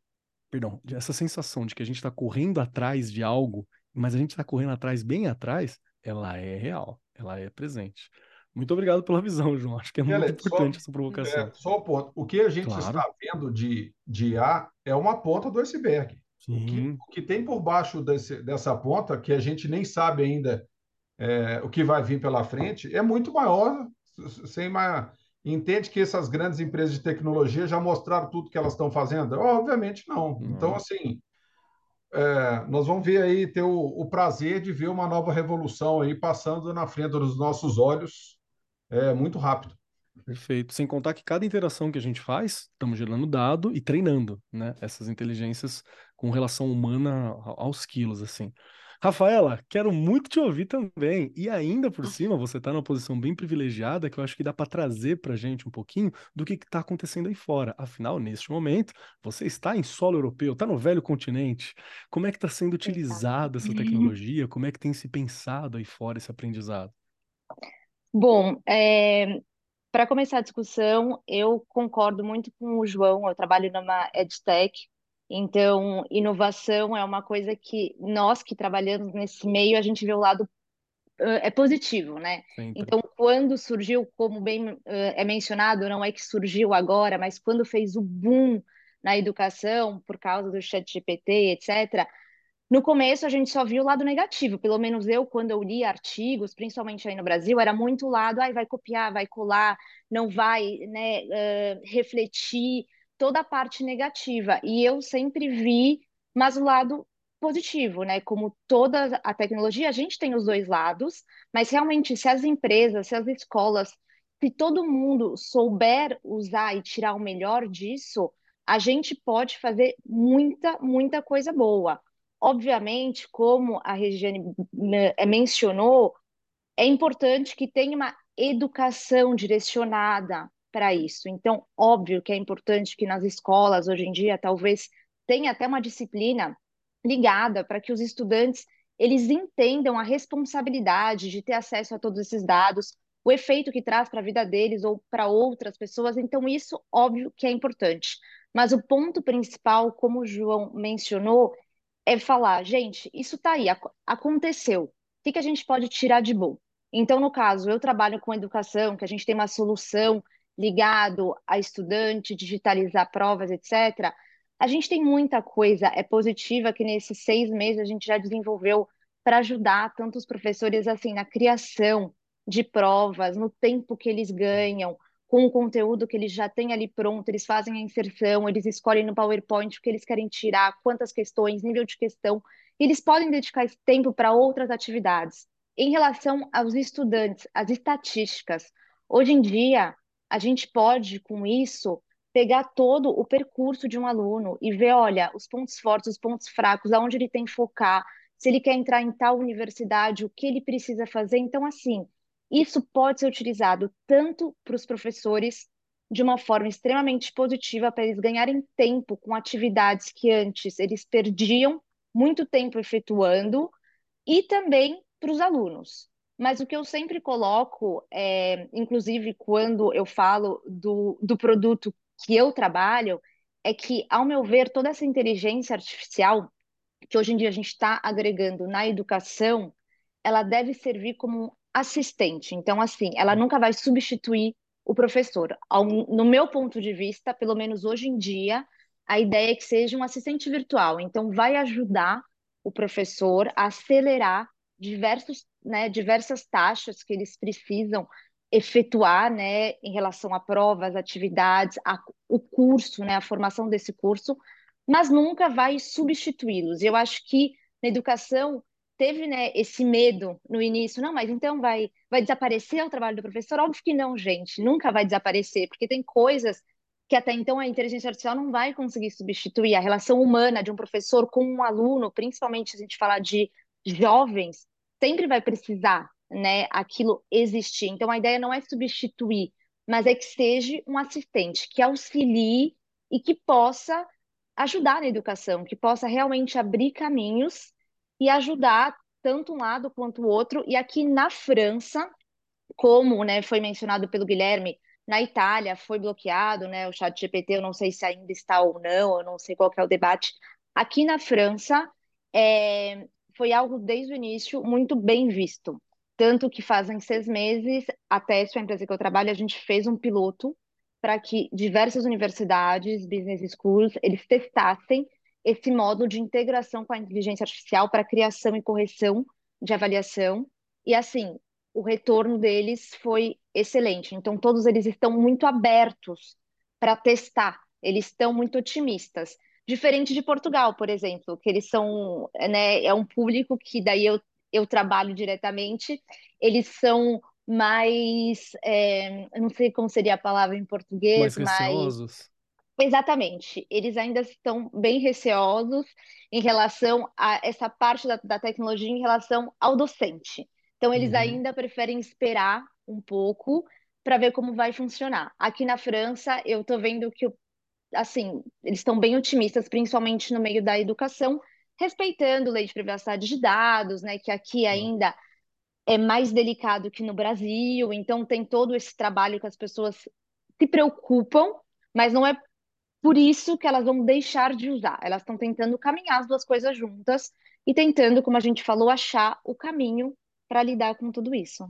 perdão, essa sensação de que a gente está correndo atrás de algo, mas a gente está correndo atrás, bem atrás, ela é real, ela é presente. Muito obrigado pela visão, João. Acho que é muito importante só, essa provocação. É, só o ponto. O que a gente claro. está vendo de, de A é uma ponta do iceberg. O que, o que, tem por baixo desse, dessa ponta, que a gente nem sabe ainda é, o que vai vir pela frente, é muito maior. Sem uma, entende que essas grandes empresas de tecnologia já mostraram tudo que elas estão fazendo? Obviamente não. não. Então, assim, é, nós vamos ver aí, ter o, o, prazer de ver uma nova revolução aí passando na frente dos nossos olhos é, muito rápido. Perfeito. Sem contar que cada interação que a gente faz, estamos gerando dado e treinando, né? Essas inteligências com relação humana aos quilos, assim. Rafaela, quero muito te ouvir também. E ainda por cima, você está numa posição bem privilegiada que eu acho que dá para trazer para a gente um pouquinho do que está acontecendo aí fora. Afinal, neste momento, você está em solo europeu, está no velho continente. Como é que está sendo utilizada essa tecnologia? Como é que tem se pensado aí fora esse aprendizado? Bom, é, para começar a discussão, eu concordo muito com o João. Eu trabalho numa EdTech então, inovação é uma coisa que nós que trabalhamos nesse meio, a gente vê o lado é positivo, né? Sempre. Então, quando surgiu, como bem é mencionado, não é que surgiu agora, mas quando fez o boom na educação por causa do chat GPT, etc., no começo a gente só viu o lado negativo, pelo menos eu, quando eu li artigos, principalmente aí no Brasil, era muito o lado, ai, vai copiar, vai colar, não vai né, uh, refletir toda a parte negativa. E eu sempre vi, mas o lado positivo, né? Como toda a tecnologia, a gente tem os dois lados, mas realmente, se as empresas, se as escolas, se todo mundo souber usar e tirar o melhor disso, a gente pode fazer muita, muita coisa boa. Obviamente, como a Regiane eh, mencionou, é importante que tenha uma educação direcionada para isso. Então, óbvio que é importante que nas escolas, hoje em dia, talvez tenha até uma disciplina ligada para que os estudantes eles entendam a responsabilidade de ter acesso a todos esses dados, o efeito que traz para a vida deles ou para outras pessoas. Então, isso, óbvio que é importante. Mas o ponto principal, como o João mencionou, é falar, gente, isso está aí, aconteceu. O que, que a gente pode tirar de bom? Então, no caso, eu trabalho com educação, que a gente tem uma solução ligado a estudante, digitalizar provas, etc. A gente tem muita coisa é positiva que nesses seis meses a gente já desenvolveu para ajudar tanto os professores assim na criação de provas, no tempo que eles ganham, com o conteúdo que eles já têm ali pronto, eles fazem a inserção, eles escolhem no PowerPoint o que eles querem tirar, quantas questões, nível de questão, eles podem dedicar esse tempo para outras atividades. Em relação aos estudantes, as estatísticas, hoje em dia a gente pode, com isso, pegar todo o percurso de um aluno e ver, olha, os pontos fortes, os pontos fracos, aonde ele tem que focar, se ele quer entrar em tal universidade, o que ele precisa fazer. Então, assim, isso pode ser utilizado tanto para os professores de uma forma extremamente positiva para eles ganharem tempo com atividades que antes eles perdiam muito tempo efetuando e também para os alunos. Mas o que eu sempre coloco, é, inclusive quando eu falo do, do produto que eu trabalho, é que, ao meu ver, toda essa inteligência artificial que hoje em dia a gente está agregando na educação, ela deve servir como assistente. Então, assim, ela nunca vai substituir o professor. no meu ponto de vista, pelo menos hoje em dia, a ideia é que seja um assistente virtual. Então, vai ajudar o professor a acelerar diversos né, diversas taxas que eles precisam efetuar, né, em relação a provas, atividades, a, o curso, né, a formação desse curso, mas nunca vai substituí-los. Eu acho que na educação teve, né, esse medo no início, não, mas então vai vai desaparecer o trabalho do professor? Óbvio que não, gente, nunca vai desaparecer, porque tem coisas que até então a inteligência artificial não vai conseguir substituir a relação humana de um professor com um aluno, principalmente se a gente falar de jovens, sempre vai precisar, né, aquilo existir. Então a ideia não é substituir mas é que seja um assistente que auxilie e que possa ajudar na educação, que possa realmente abrir caminhos e ajudar tanto um lado quanto o outro. E aqui na França, como né, foi mencionado pelo Guilherme, na Itália foi bloqueado, né, o chat GPT, eu não sei se ainda está ou não, eu não sei qual é o debate. Aqui na França, é, foi algo desde o início muito bem visto. Tanto que fazem seis meses, até a empresa que eu trabalho, a gente fez um piloto para que diversas universidades, business schools, eles testassem esse modo de integração com a inteligência artificial para criação e correção de avaliação. E assim, o retorno deles foi excelente. Então, todos eles estão muito abertos para testar, eles estão muito otimistas. Diferente de Portugal, por exemplo, que eles são, né, é um público que daí eu, eu trabalho diretamente, eles são mais, é, eu não sei como seria a palavra em português, mais receosos. Exatamente, eles ainda estão bem receosos em relação a essa parte da, da tecnologia em relação ao docente. Então, eles uhum. ainda preferem esperar um pouco para ver como vai funcionar. Aqui na França, eu estou vendo que, assim, eles estão bem otimistas, principalmente no meio da educação, respeitando lei de privacidade de dados, né, que aqui ainda é mais delicado que no Brasil, então tem todo esse trabalho que as pessoas se preocupam, mas não é por isso que elas vão deixar de usar. Elas estão tentando caminhar as duas coisas juntas e tentando, como a gente falou, achar o caminho para lidar com tudo isso.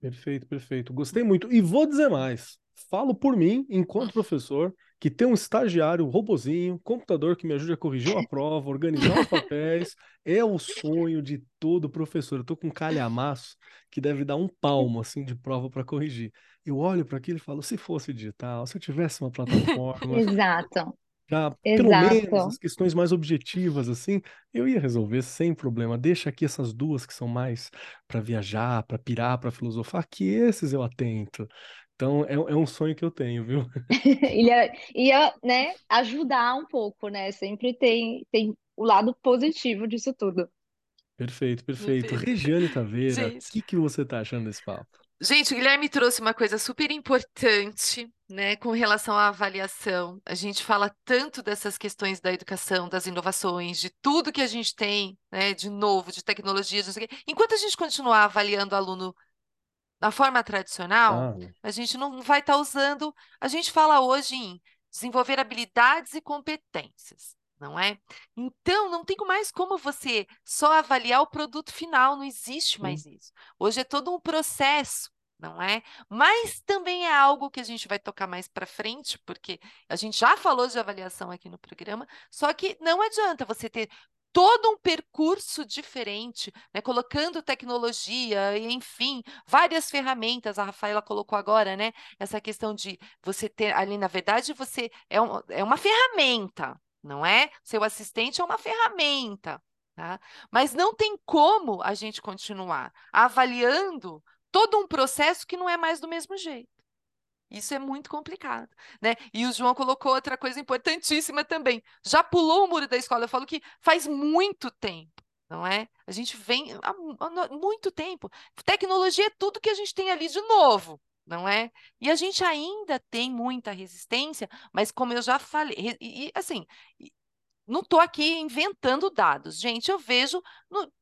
Perfeito, perfeito. Gostei muito. E vou dizer mais. Falo por mim, enquanto professor, que ter um estagiário, um robozinho, computador que me ajude a corrigir uma prova, organizar os papéis, é o sonho de todo professor. Eu tô com um calhamaço que deve dar um palmo assim de prova para corrigir. Eu olho para aquilo e falo, se fosse digital, se eu tivesse uma plataforma, Exato. Já, pelo menos as questões mais objetivas, assim, eu ia resolver sem problema. Deixa aqui essas duas que são mais para viajar, para pirar, para filosofar, que esses eu atento. Então, é, é um sonho que eu tenho, viu? ia, ia, né, ajudar um pouco, né? Sempre tem, tem o lado positivo disso tudo. Perfeito, perfeito. Regiane Taveira, o que, que você tá achando desse papo? Gente, o Guilherme trouxe uma coisa super importante, né, com relação à avaliação. A gente fala tanto dessas questões da educação, das inovações, de tudo que a gente tem, né, de novo, de tecnologias, enquanto a gente continuar avaliando o aluno da forma tradicional, ah. a gente não vai estar tá usando. A gente fala hoje em desenvolver habilidades e competências, não é? Então, não tem mais como você só avaliar o produto final, não existe mais isso. Hoje é todo um processo não é? Mas também é algo que a gente vai tocar mais para frente, porque a gente já falou de avaliação aqui no programa, só que não adianta você ter todo um percurso diferente, né? colocando tecnologia, enfim, várias ferramentas. A Rafaela colocou agora, né? Essa questão de você ter ali, na verdade, você é, um, é uma ferramenta, não é? Seu assistente é uma ferramenta. Tá? Mas não tem como a gente continuar avaliando todo um processo que não é mais do mesmo jeito. Isso é muito complicado, né? E o João colocou outra coisa importantíssima também. Já pulou o muro da escola. Eu falo que faz muito tempo, não é? A gente vem há muito tempo. Tecnologia é tudo que a gente tem ali de novo, não é? E a gente ainda tem muita resistência, mas como eu já falei, e, e assim, não estou aqui inventando dados, gente. Eu vejo no,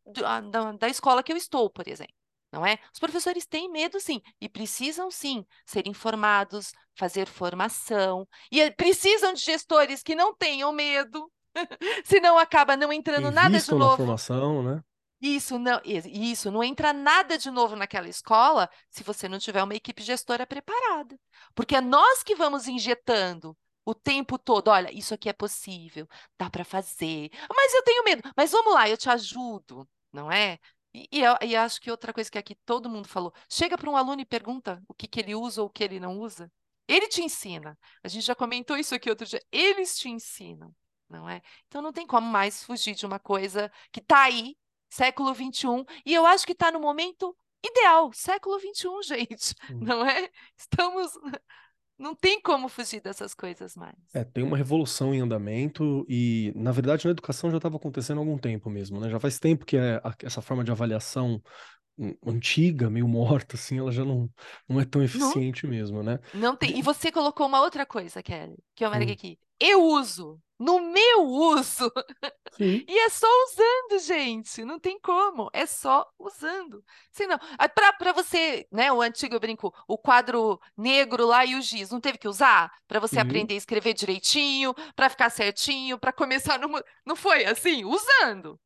da, da escola que eu estou, por exemplo não é? Os professores têm medo, sim, e precisam, sim, ser informados, fazer formação, e eh, precisam de gestores que não tenham medo, senão acaba não entrando Invistam nada de novo. na formação, né? Isso não, isso não entra nada de novo naquela escola se você não tiver uma equipe gestora preparada. Porque é nós que vamos injetando o tempo todo, olha, isso aqui é possível, dá para fazer. Mas eu tenho medo. Mas vamos lá, eu te ajudo, não é? E, e, eu, e acho que outra coisa que aqui todo mundo falou, chega para um aluno e pergunta o que, que ele usa ou o que ele não usa. Ele te ensina. A gente já comentou isso aqui outro dia. Eles te ensinam, não é? Então não tem como mais fugir de uma coisa que está aí, século XXI, e eu acho que está no momento ideal, século XXI, gente, hum. não é? Estamos não tem como fugir dessas coisas mais. É, tem uma revolução em andamento e, na verdade, na educação já estava acontecendo há algum tempo mesmo, né? Já faz tempo que é essa forma de avaliação antiga, meio morta, assim, ela já não, não é tão eficiente não, mesmo, né? Não tem. E você colocou uma outra coisa, Kelly, que eu marquei hum. aqui. Eu uso. No meu uso. Sim. E é só usando, gente. Não tem como. É só usando. Senão, para você, né? O antigo eu brinco, o quadro negro lá e o giz, não teve que usar para você Sim. aprender a escrever direitinho, para ficar certinho, para começar no. Não foi assim? Usando.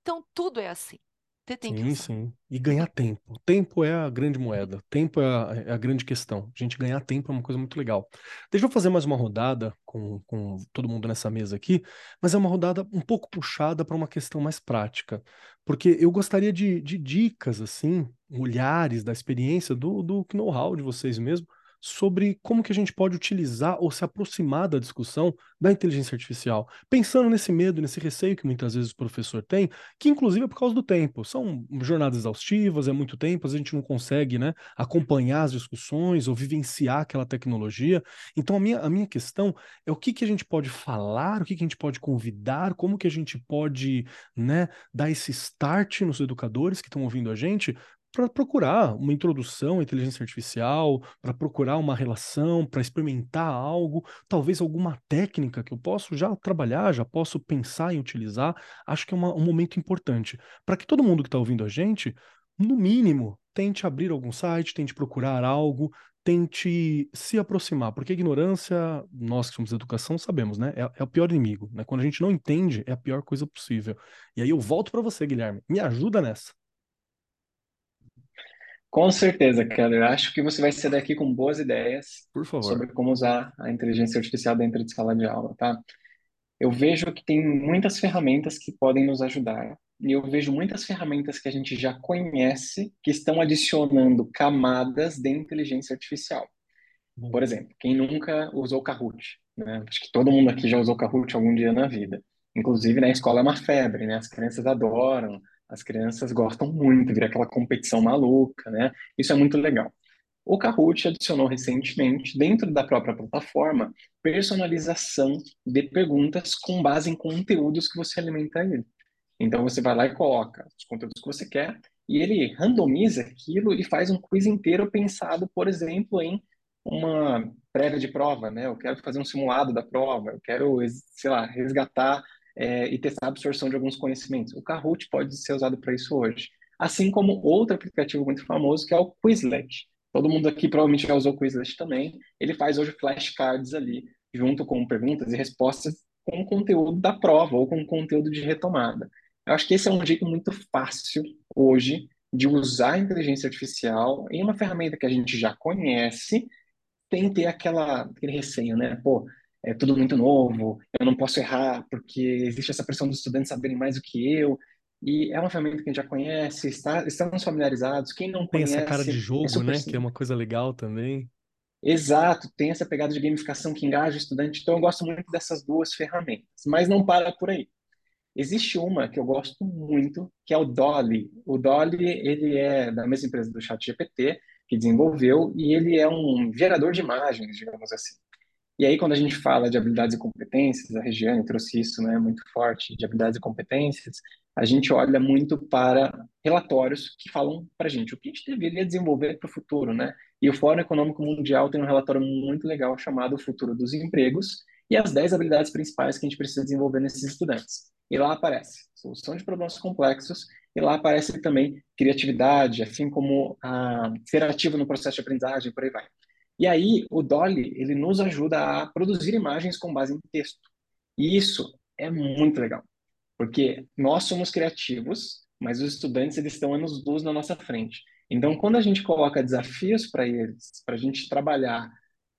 Então tudo é assim. Você tem que Sim, usar. sim. E ganhar tempo. Tempo é a grande moeda. Tempo é a, é a grande questão. A gente ganhar tempo é uma coisa muito legal. Deixa eu fazer mais uma rodada com, com todo mundo nessa mesa aqui, mas é uma rodada um pouco puxada para uma questão mais prática. Porque eu gostaria de, de dicas, assim, olhares da experiência, do, do know-how de vocês mesmo, sobre como que a gente pode utilizar ou se aproximar da discussão da inteligência artificial, pensando nesse medo, nesse receio que muitas vezes o professor tem, que inclusive é por causa do tempo. São jornadas exaustivas, é muito tempo, a gente não consegue né, acompanhar as discussões ou vivenciar aquela tecnologia. Então a minha, a minha questão é o que, que a gente pode falar, o que, que a gente pode convidar, como que a gente pode né, dar esse start nos educadores que estão ouvindo a gente para procurar uma introdução à inteligência artificial, para procurar uma relação, para experimentar algo, talvez alguma técnica que eu posso já trabalhar, já posso pensar em utilizar. Acho que é uma, um momento importante para que todo mundo que está ouvindo a gente, no mínimo, tente abrir algum site, tente procurar algo, tente se aproximar, porque a ignorância, nós que somos educação sabemos, né? É, é, o pior inimigo, né? Quando a gente não entende, é a pior coisa possível. E aí eu volto para você, Guilherme. Me ajuda nessa. Com certeza, Keller. Acho que você vai sair daqui com boas ideias Por favor. sobre como usar a inteligência artificial dentro de sala de aula, tá? Eu vejo que tem muitas ferramentas que podem nos ajudar. E eu vejo muitas ferramentas que a gente já conhece que estão adicionando camadas de inteligência artificial. Por exemplo, quem nunca usou Kahoot? Né? Acho que todo mundo aqui já usou Kahoot algum dia na vida. Inclusive, na escola é uma febre, né? As crianças adoram, as crianças gostam muito, vira aquela competição maluca, né? Isso é muito legal. O Kahoot adicionou recentemente, dentro da própria plataforma, personalização de perguntas com base em conteúdos que você alimenta ele. Então você vai lá e coloca os conteúdos que você quer e ele randomiza aquilo e faz um quiz inteiro pensado, por exemplo, em uma prévia de prova, né? Eu quero fazer um simulado da prova, eu quero, sei lá, resgatar é, e testar a absorção de alguns conhecimentos. O Kahoot pode ser usado para isso hoje. Assim como outro aplicativo muito famoso, que é o Quizlet. Todo mundo aqui provavelmente já usou o Quizlet também. Ele faz hoje flashcards ali, junto com perguntas e respostas com o conteúdo da prova ou com o conteúdo de retomada. Eu acho que esse é um jeito muito fácil hoje de usar a inteligência artificial em uma ferramenta que a gente já conhece, sem ter aquela, aquele receio, né? Pô, é tudo muito novo, eu não posso errar porque existe essa pressão dos estudantes saberem mais do que eu. E é uma ferramenta que a gente já conhece, está, estamos familiarizados. Quem não tem conhece. Tem essa cara de é jogo, é né? Que é uma coisa legal também. Exato, tem essa pegada de gamificação que engaja o estudante. Então, eu gosto muito dessas duas ferramentas. Mas não para por aí. Existe uma que eu gosto muito, que é o Dolly. O Dolly, ele é da mesma empresa do ChatGPT, que desenvolveu, e ele é um gerador de imagens, digamos assim. E aí, quando a gente fala de habilidades e competências, a Regiane trouxe isso né, muito forte, de habilidades e competências, a gente olha muito para relatórios que falam para a gente o que a gente deveria desenvolver para o futuro, né? E o Fórum Econômico Mundial tem um relatório muito legal chamado O Futuro dos Empregos e as 10 habilidades principais que a gente precisa desenvolver nesses estudantes. E lá aparece solução de problemas complexos e lá aparece também criatividade, assim como a, ser ativo no processo de aprendizagem, por aí vai. E aí, o Dolly, ele nos ajuda a produzir imagens com base em texto. E isso é muito legal, porque nós somos criativos, mas os estudantes eles estão anos luz na nossa frente. Então, quando a gente coloca desafios para eles, para a gente trabalhar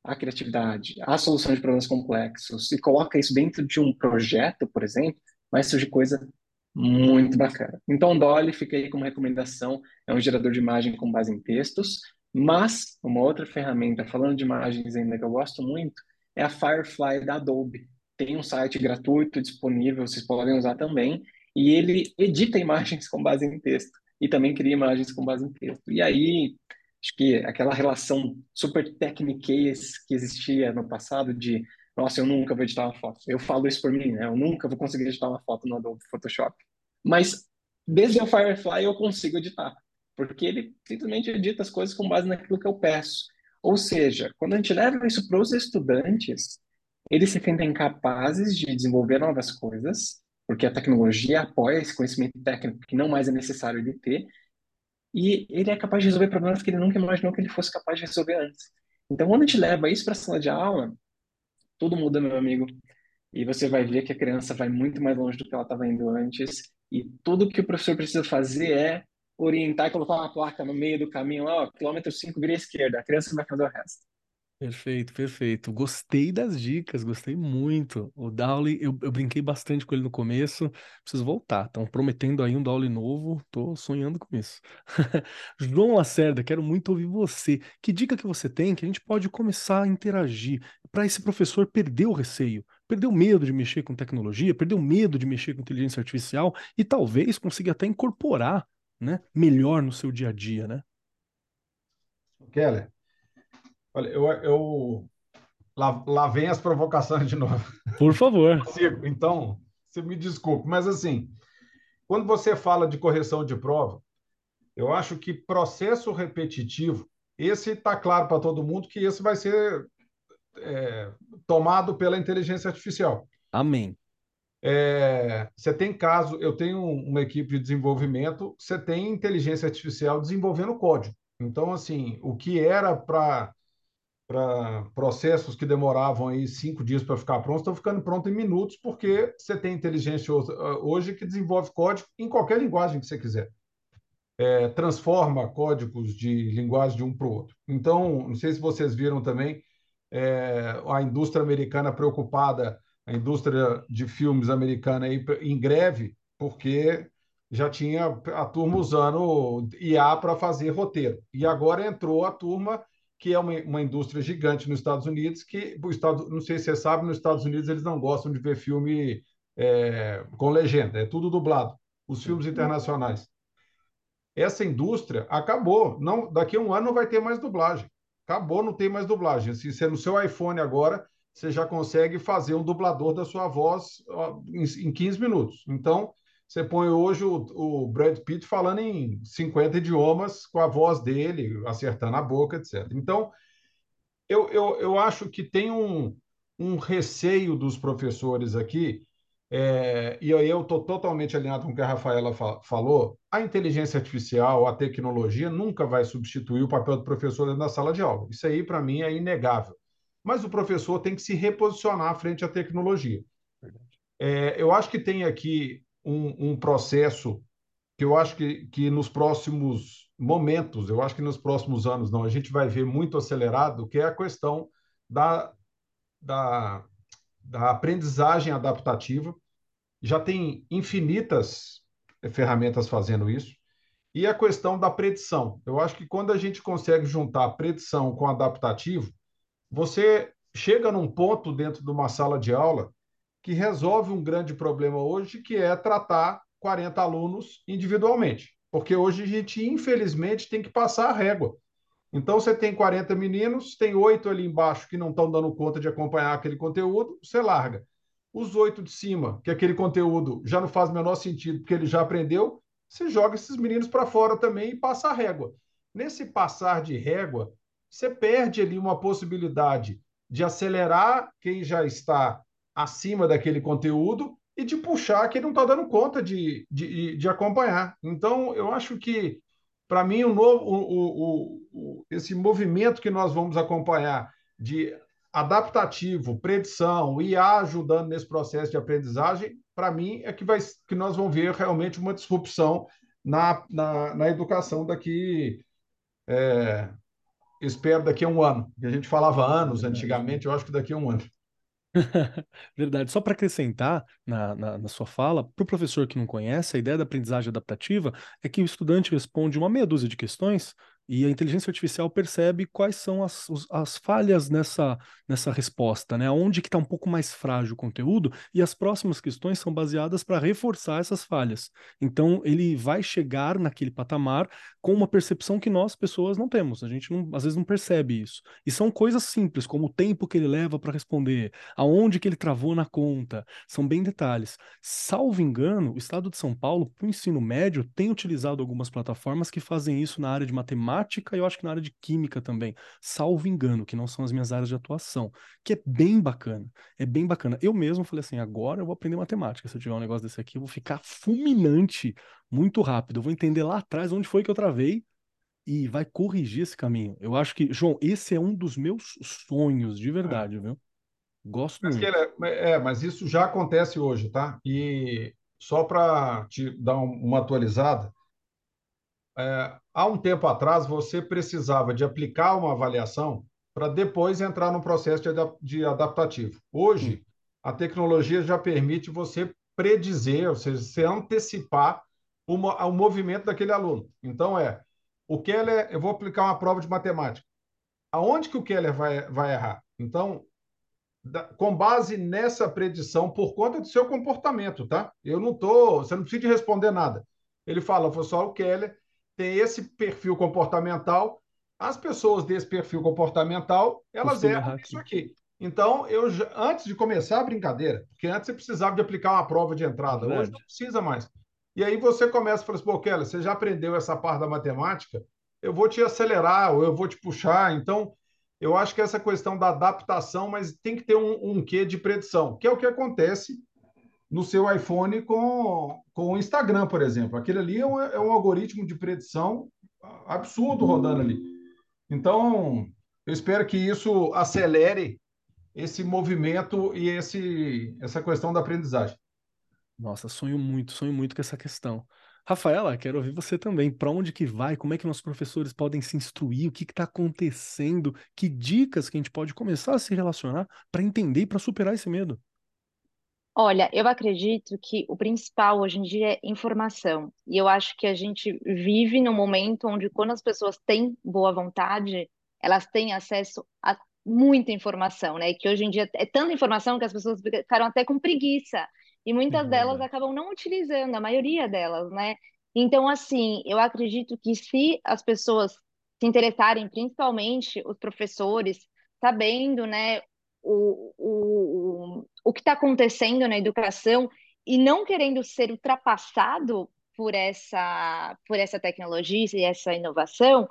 a criatividade, a solução de problemas complexos, e coloca isso dentro de um projeto, por exemplo, vai surgir coisa muito bacana. Então, Dolly fica aí como recomendação, é um gerador de imagem com base em textos, mas uma outra ferramenta, falando de imagens ainda que eu gosto muito, é a Firefly da Adobe. Tem um site gratuito disponível, vocês podem usar também, e ele edita imagens com base em texto e também cria imagens com base em texto. E aí, acho que aquela relação super techniquez que existia no passado de nossa, eu nunca vou editar uma foto. Eu falo isso por mim, né? Eu nunca vou conseguir editar uma foto no Adobe Photoshop. Mas desde o Firefly eu consigo editar. Porque ele simplesmente edita as coisas com base naquilo que eu peço. Ou seja, quando a gente leva isso para os estudantes, eles se sentem capazes de desenvolver novas coisas, porque a tecnologia apoia esse conhecimento técnico que não mais é necessário ele ter, e ele é capaz de resolver problemas que ele nunca imaginou que ele fosse capaz de resolver antes. Então, quando a gente leva isso para a sala de aula, tudo muda, meu amigo. E você vai ver que a criança vai muito mais longe do que ela estava indo antes. E tudo que o professor precisa fazer é orientar e colocar uma placa no meio do caminho, ó, quilômetro 5, vira esquerda. A criança vai fazer o resto. Perfeito, perfeito. Gostei das dicas, gostei muito. O Dowley, eu, eu brinquei bastante com ele no começo, preciso voltar. Estão prometendo aí um Dowley novo, tô sonhando com isso. João Lacerda, quero muito ouvir você. Que dica que você tem que a gente pode começar a interagir para esse professor perder o receio, perder o medo de mexer com tecnologia, perder o medo de mexer com inteligência artificial e talvez consiga até incorporar, né, melhor no seu dia a dia, né? Keller, Olha, eu, eu lá, lá vem as provocações de novo. Por favor. Então, você me desculpe, mas assim, quando você fala de correção de prova, eu acho que processo repetitivo, esse está claro para todo mundo que esse vai ser é, tomado pela inteligência artificial. Amém. É, você tem caso, eu tenho uma equipe de desenvolvimento, você tem inteligência artificial desenvolvendo código. Então, assim, o que era para processos que demoravam aí cinco dias para ficar prontos, estão ficando prontos em minutos, porque você tem inteligência hoje que desenvolve código em qualquer linguagem que você quiser. É, transforma códigos de linguagem de um para o outro. Então, não sei se vocês viram também é, a indústria americana preocupada, a indústria de filmes americana aí, em greve, porque já tinha a turma usando IA para fazer roteiro. E agora entrou a turma que é uma, uma indústria gigante nos Estados Unidos, que o Estado, não sei se você sabe, nos Estados Unidos eles não gostam de ver filme é, com legenda, é tudo dublado, os filmes internacionais. Essa indústria acabou, não, daqui a um ano não vai ter mais dublagem. Acabou, não tem mais dublagem. Se você no seu iPhone agora, você já consegue fazer um dublador da sua voz em, em 15 minutos. Então, você põe hoje o, o, Brad Pitt falando em 50 idiomas com a voz dele, acertando a boca, etc. Então, eu, eu, eu acho que tem um, um receio dos professores aqui, é, e aí eu estou totalmente alinhado com o que a Rafaela fa falou, a inteligência artificial, a tecnologia nunca vai substituir o papel do professor na sala de aula. Isso aí, para mim, é inegável. Mas o professor tem que se reposicionar frente à tecnologia. É, eu acho que tem aqui um, um processo que eu acho que, que nos próximos momentos, eu acho que nos próximos anos não, a gente vai ver muito acelerado, que é a questão da, da, da aprendizagem adaptativa. Já tem infinitas ferramentas fazendo isso. E a questão da predição. Eu acho que quando a gente consegue juntar predição com adaptativo, você chega num ponto dentro de uma sala de aula que resolve um grande problema hoje, que é tratar 40 alunos individualmente. Porque hoje a gente, infelizmente, tem que passar a régua. Então, você tem 40 meninos, tem oito ali embaixo que não estão dando conta de acompanhar aquele conteúdo, você larga. Os oito de cima, que aquele conteúdo já não faz o menor sentido, porque ele já aprendeu, você joga esses meninos para fora também e passa a régua. Nesse passar de régua, você perde ali uma possibilidade de acelerar quem já está acima daquele conteúdo e de puxar que ele não está dando conta de, de, de, acompanhar. Então, eu acho que, para mim, o novo, o, o, o, esse movimento que nós vamos acompanhar de adaptativo, predição, IA ajudando nesse processo de aprendizagem, para mim, é que, vai, que nós vamos ver realmente uma disrupção na, na, na educação daqui. É, espero daqui a um ano. A gente falava anos antigamente, eu acho que daqui a um ano. Verdade. Só para acrescentar na, na, na, sua fala, para o professor que não conhece, a ideia da aprendizagem adaptativa é que o estudante responde uma meia dúzia de questões, E a inteligência artificial percebe quais são as, as falhas nessa, nessa resposta, né? Onde que está um pouco mais frágil o conteúdo, e as próximas questões são baseadas para reforçar essas falhas. Então, ele vai chegar naquele patamar com uma percepção que nós, pessoas, não temos. A gente, não, às vezes, não percebe isso. E são coisas simples, como o tempo que ele leva para responder, aonde que ele travou na conta, são bem detalhes. Salvo engano, o Estado de São Paulo, para o ensino médio, tem utilizado algumas plataformas que fazem isso na área de matemática matemática e eu acho que na área de química também, salvo engano, que não são as minhas áreas de atuação, que é bem bacana, é bem bacana. Eu mesmo falei assim, agora eu vou aprender matemática, se eu tiver um negócio desse aqui, eu vou ficar fulminante muito rápido, eu vou entender lá atrás onde foi que eu travei e vai corrigir esse caminho. Eu acho que, João, esse é um dos meus sonhos, de verdade, é. viu? Gosto mas muito. É, é, mas isso já acontece hoje, tá? E só para te dar uma atualizada, é, há um tempo atrás, você precisava de aplicar uma avaliação para depois entrar no processo de, adap de adaptativo. Hoje, a tecnologia já permite você predizer, ou seja, você antecipar o, o movimento daquele aluno. Então, é, o Keller, eu vou aplicar uma prova de matemática. Aonde que o Keller vai, vai errar? Então, da, com base nessa predição, por conta do seu comportamento, tá? Eu não tô, você não precisa de responder nada. Ele fala, foi só o Keller tem esse perfil comportamental. As pessoas desse perfil comportamental, elas erram isso aqui. Então, eu antes de começar a brincadeira, porque antes você precisava de aplicar uma prova de entrada, Verdade. hoje não precisa mais. E aí você começa a falar assim, pô, Kelly, você já aprendeu essa parte da matemática, eu vou te acelerar, ou eu vou te puxar. Então, eu acho que essa questão da adaptação, mas tem que ter um, um quê de predição, que é o que acontece no seu iPhone com, com o Instagram, por exemplo. Aquele ali é um, é um algoritmo de predição absurdo rodando ali. Então, eu espero que isso acelere esse movimento e esse, essa questão da aprendizagem. Nossa, sonho muito, sonho muito com essa questão. Rafaela, quero ouvir você também. Para onde que vai? Como é que nossos professores podem se instruir? O que está acontecendo? Que dicas que a gente pode começar a se relacionar para entender e para superar esse medo? Olha, eu acredito que o principal hoje em dia é informação. E eu acho que a gente vive num momento onde, quando as pessoas têm boa vontade, elas têm acesso a muita informação, né? E que hoje em dia é tanta informação que as pessoas ficaram até com preguiça. E muitas delas acabam não utilizando, a maioria delas, né? Então, assim, eu acredito que se as pessoas se interessarem, principalmente os professores, sabendo, né, o, o, o que está acontecendo na educação e não querendo ser ultrapassado por essa, por essa tecnologia e essa inovação,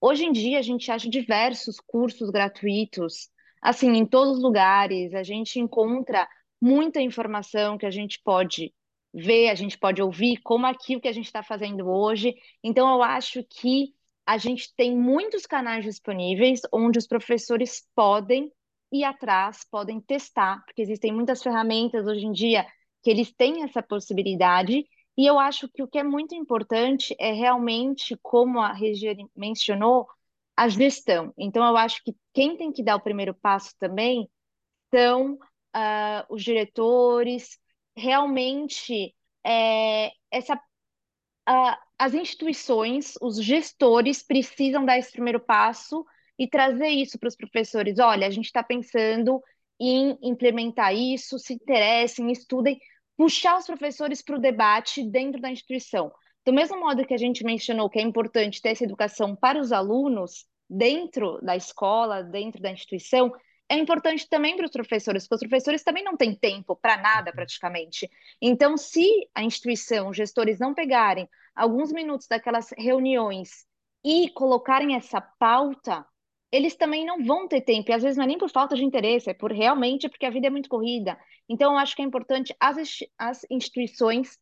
hoje em dia a gente acha diversos cursos gratuitos, assim, em todos os lugares, a gente encontra muita informação que a gente pode ver, a gente pode ouvir, como aquilo que a gente está fazendo hoje. Então, eu acho que a gente tem muitos canais disponíveis onde os professores podem ir atrás, podem testar, porque existem muitas ferramentas hoje em dia que eles têm essa possibilidade. E eu acho que o que é muito importante é realmente, como a Regiane mencionou, a gestão. Então, eu acho que quem tem que dar o primeiro passo também são uh, os diretores, realmente é, essa, uh, as instituições, os gestores precisam dar esse primeiro passo e trazer isso para os professores. Olha, a gente está pensando em implementar isso, se interessem, estudem, puxar os professores para o debate dentro da instituição. Do mesmo modo que a gente mencionou que é importante ter essa educação para os alunos dentro da escola, dentro da instituição, é importante também para os professores, porque os professores também não têm tempo para nada praticamente. Então, se a instituição, os gestores não pegarem alguns minutos daquelas reuniões e colocarem essa pauta, eles também não vão ter tempo, e às vezes não é nem por falta de interesse, é por realmente porque a vida é muito corrida. Então, eu acho que é importante as, as instituições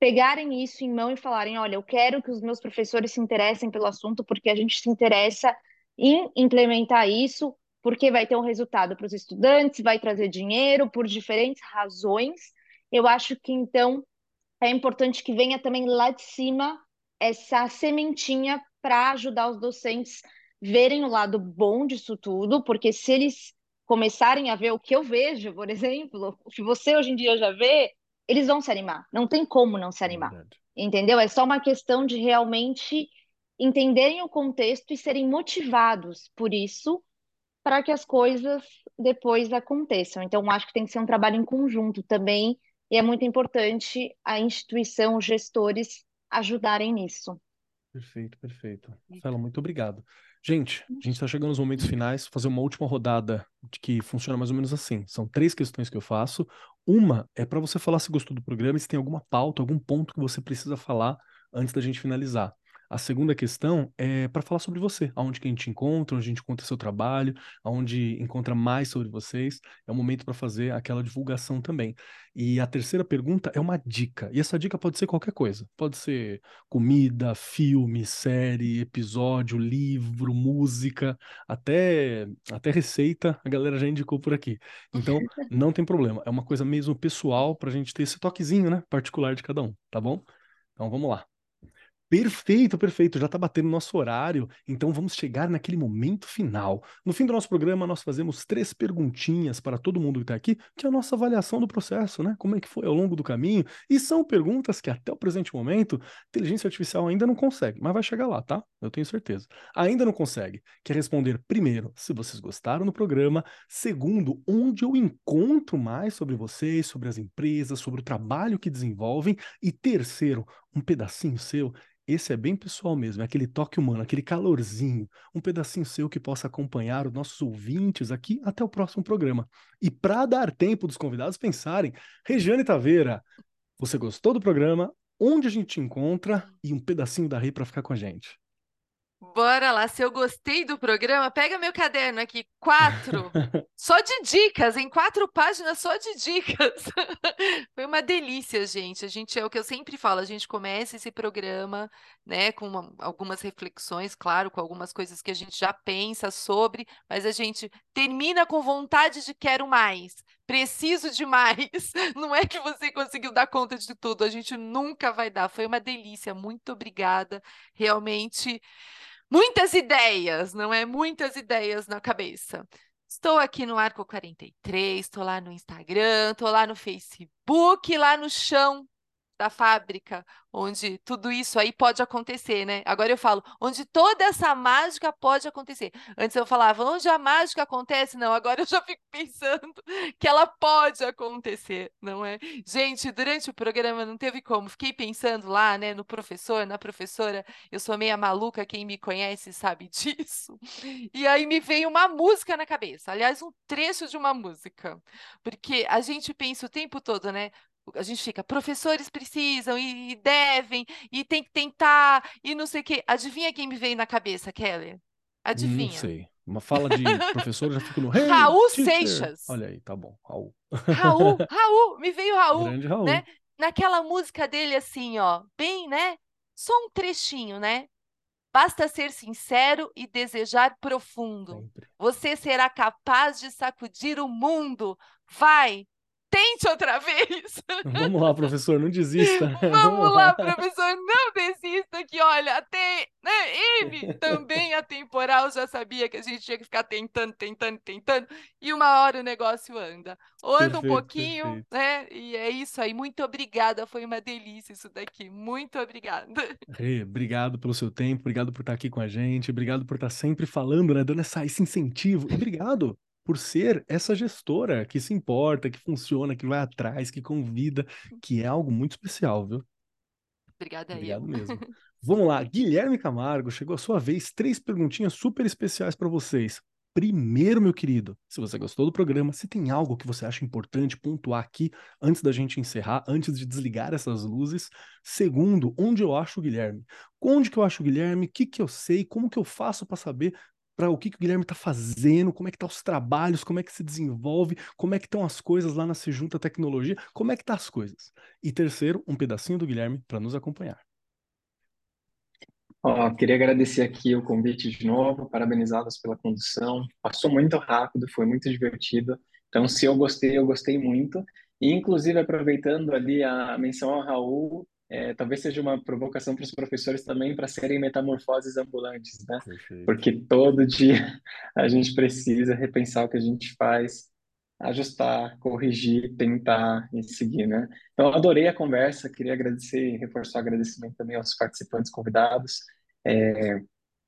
pegarem isso em mão e falarem: olha, eu quero que os meus professores se interessem pelo assunto, porque a gente se interessa em implementar isso, porque vai ter um resultado para os estudantes, vai trazer dinheiro por diferentes razões. Eu acho que então é importante que venha também lá de cima essa sementinha para ajudar os docentes verem o lado bom disso tudo, porque se eles começarem a ver o que eu vejo, por exemplo, o que você hoje em dia já vê, eles vão se animar. Não tem como não se animar. Entendeu? É só uma questão de realmente entenderem o contexto e serem motivados por isso para que as coisas depois aconteçam. Então, acho que tem que ser um trabalho em conjunto também, e é muito importante a instituição, os gestores ajudarem nisso. Perfeito, perfeito. Rafaela, muito obrigado. Gente, a gente está chegando nos momentos finais, vou fazer uma última rodada que funciona mais ou menos assim. São três questões que eu faço. Uma é para você falar se gostou do programa se tem alguma pauta, algum ponto que você precisa falar antes da gente finalizar. A segunda questão é para falar sobre você, aonde que a gente encontra, onde a gente encontra seu trabalho, aonde encontra mais sobre vocês. É o momento para fazer aquela divulgação também. E a terceira pergunta é uma dica. E essa dica pode ser qualquer coisa. Pode ser comida, filme, série, episódio, livro, música, até até receita, a galera já indicou por aqui. Então, não tem problema. É uma coisa mesmo pessoal para a gente ter esse toquezinho, né, particular de cada um, tá bom? Então, vamos lá. Perfeito, perfeito. Já está batendo nosso horário, então vamos chegar naquele momento final. No fim do nosso programa, nós fazemos três perguntinhas para todo mundo que está aqui, que é a nossa avaliação do processo, né? Como é que foi ao longo do caminho. E são perguntas que até o presente momento, inteligência artificial ainda não consegue, mas vai chegar lá, tá? Eu tenho certeza. Ainda não consegue. Quer responder primeiro se vocês gostaram do programa, segundo, onde eu encontro mais sobre vocês, sobre as empresas, sobre o trabalho que desenvolvem, e terceiro, um pedacinho seu esse é bem pessoal mesmo, é aquele toque humano, aquele calorzinho, um pedacinho seu que possa acompanhar os nossos ouvintes aqui até o próximo programa. E para dar tempo dos convidados pensarem, Regiane Taveira, você gostou do programa? Onde a gente te encontra? E um pedacinho da rei para ficar com a gente. Bora lá, se eu gostei do programa, pega meu caderno aqui, quatro, só de dicas, em quatro páginas só de dicas. Foi uma delícia, gente. A gente é o que eu sempre falo, a gente começa esse programa, né, com uma, algumas reflexões, claro, com algumas coisas que a gente já pensa sobre, mas a gente termina com vontade de quero mais, preciso de mais. Não é que você conseguiu dar conta de tudo, a gente nunca vai dar. Foi uma delícia, muito obrigada. Realmente muitas ideias, não é? Muitas ideias na cabeça. Estou aqui no Arco 43, estou lá no Instagram, estou lá no Facebook, lá no chão da fábrica, onde tudo isso aí pode acontecer, né? Agora eu falo, onde toda essa mágica pode acontecer. Antes eu falava, onde a mágica acontece? Não, agora eu já fico pensando que ela pode acontecer, não é? Gente, durante o programa não teve como, fiquei pensando lá, né, no professor, na professora, eu sou meia maluca, quem me conhece sabe disso. E aí me veio uma música na cabeça, aliás, um trecho de uma música, porque a gente pensa o tempo todo, né? A gente fica, professores precisam e, devem, e tem que tentar, e não sei o quê. Adivinha quem me veio na cabeça, Kelly? Adivinha. Não sei. Uma fala de professor, eu já fico no hey, Raul teacher. Seixas. Olha aí, tá bom. Raul. Raul, Raul, me veio Raul. Grande Raul. Né? Naquela música dele, assim, ó, bem, né? Só um trechinho, né? Basta ser sincero e desejar profundo. Sempre. Você será capaz de sacudir o mundo. Vai, tente outra vez. Vamos lá, professor, não desista. Vamos lá, professor, não desista, que olha, até né, ele também atemporal já sabia que a gente tinha que ficar tentando, tentando, tentando, e uma hora o negócio anda. Ou anda Perfeito, um pouquinho, perfeito. né? E é isso aí. Muito obrigada, foi uma delícia isso daqui. Muito obrigada. Rê, obrigado pelo seu tempo, obrigado por estar aqui com a gente, obrigado por estar sempre falando, né, dando essa, esse incentivo, obrigado por ser essa gestora que se importa, que funciona, que vai atrás, que convida, que é algo muito especial, viu? Obrigada aí. Obrigado mesmo. Vamos lá, Guilherme Camargo, chegou a sua vez, três perguntinhas super especiais para vocês. Primeiro, meu querido, se você gostou do programa, se tem algo que você acha importante pontuar aqui antes da gente encerrar, antes de desligar essas luzes. Segundo, onde eu acho o Guilherme? Onde que eu acho o Guilherme? O que que eu sei? Como que eu faço para saber para o que, que o Guilherme está fazendo, como é que estão tá os trabalhos, como é que se desenvolve, como é que estão as coisas lá na Se Junta Tecnologia, como é que tá as coisas. E terceiro, um pedacinho do Guilherme para nos acompanhar. Ó, queria agradecer aqui o convite de novo, parabenizá-los pela condução. Passou muito rápido, foi muito divertido. Então, se eu gostei, eu gostei muito. E, inclusive, aproveitando ali a menção ao Raul, é, talvez seja uma provocação para os professores também para serem metamorfoses ambulantes, né? Perfeito. Porque todo dia a gente precisa repensar o que a gente faz, ajustar, corrigir, tentar e seguir, né? Então, adorei a conversa, queria agradecer e reforçar o agradecimento também aos participantes convidados. É,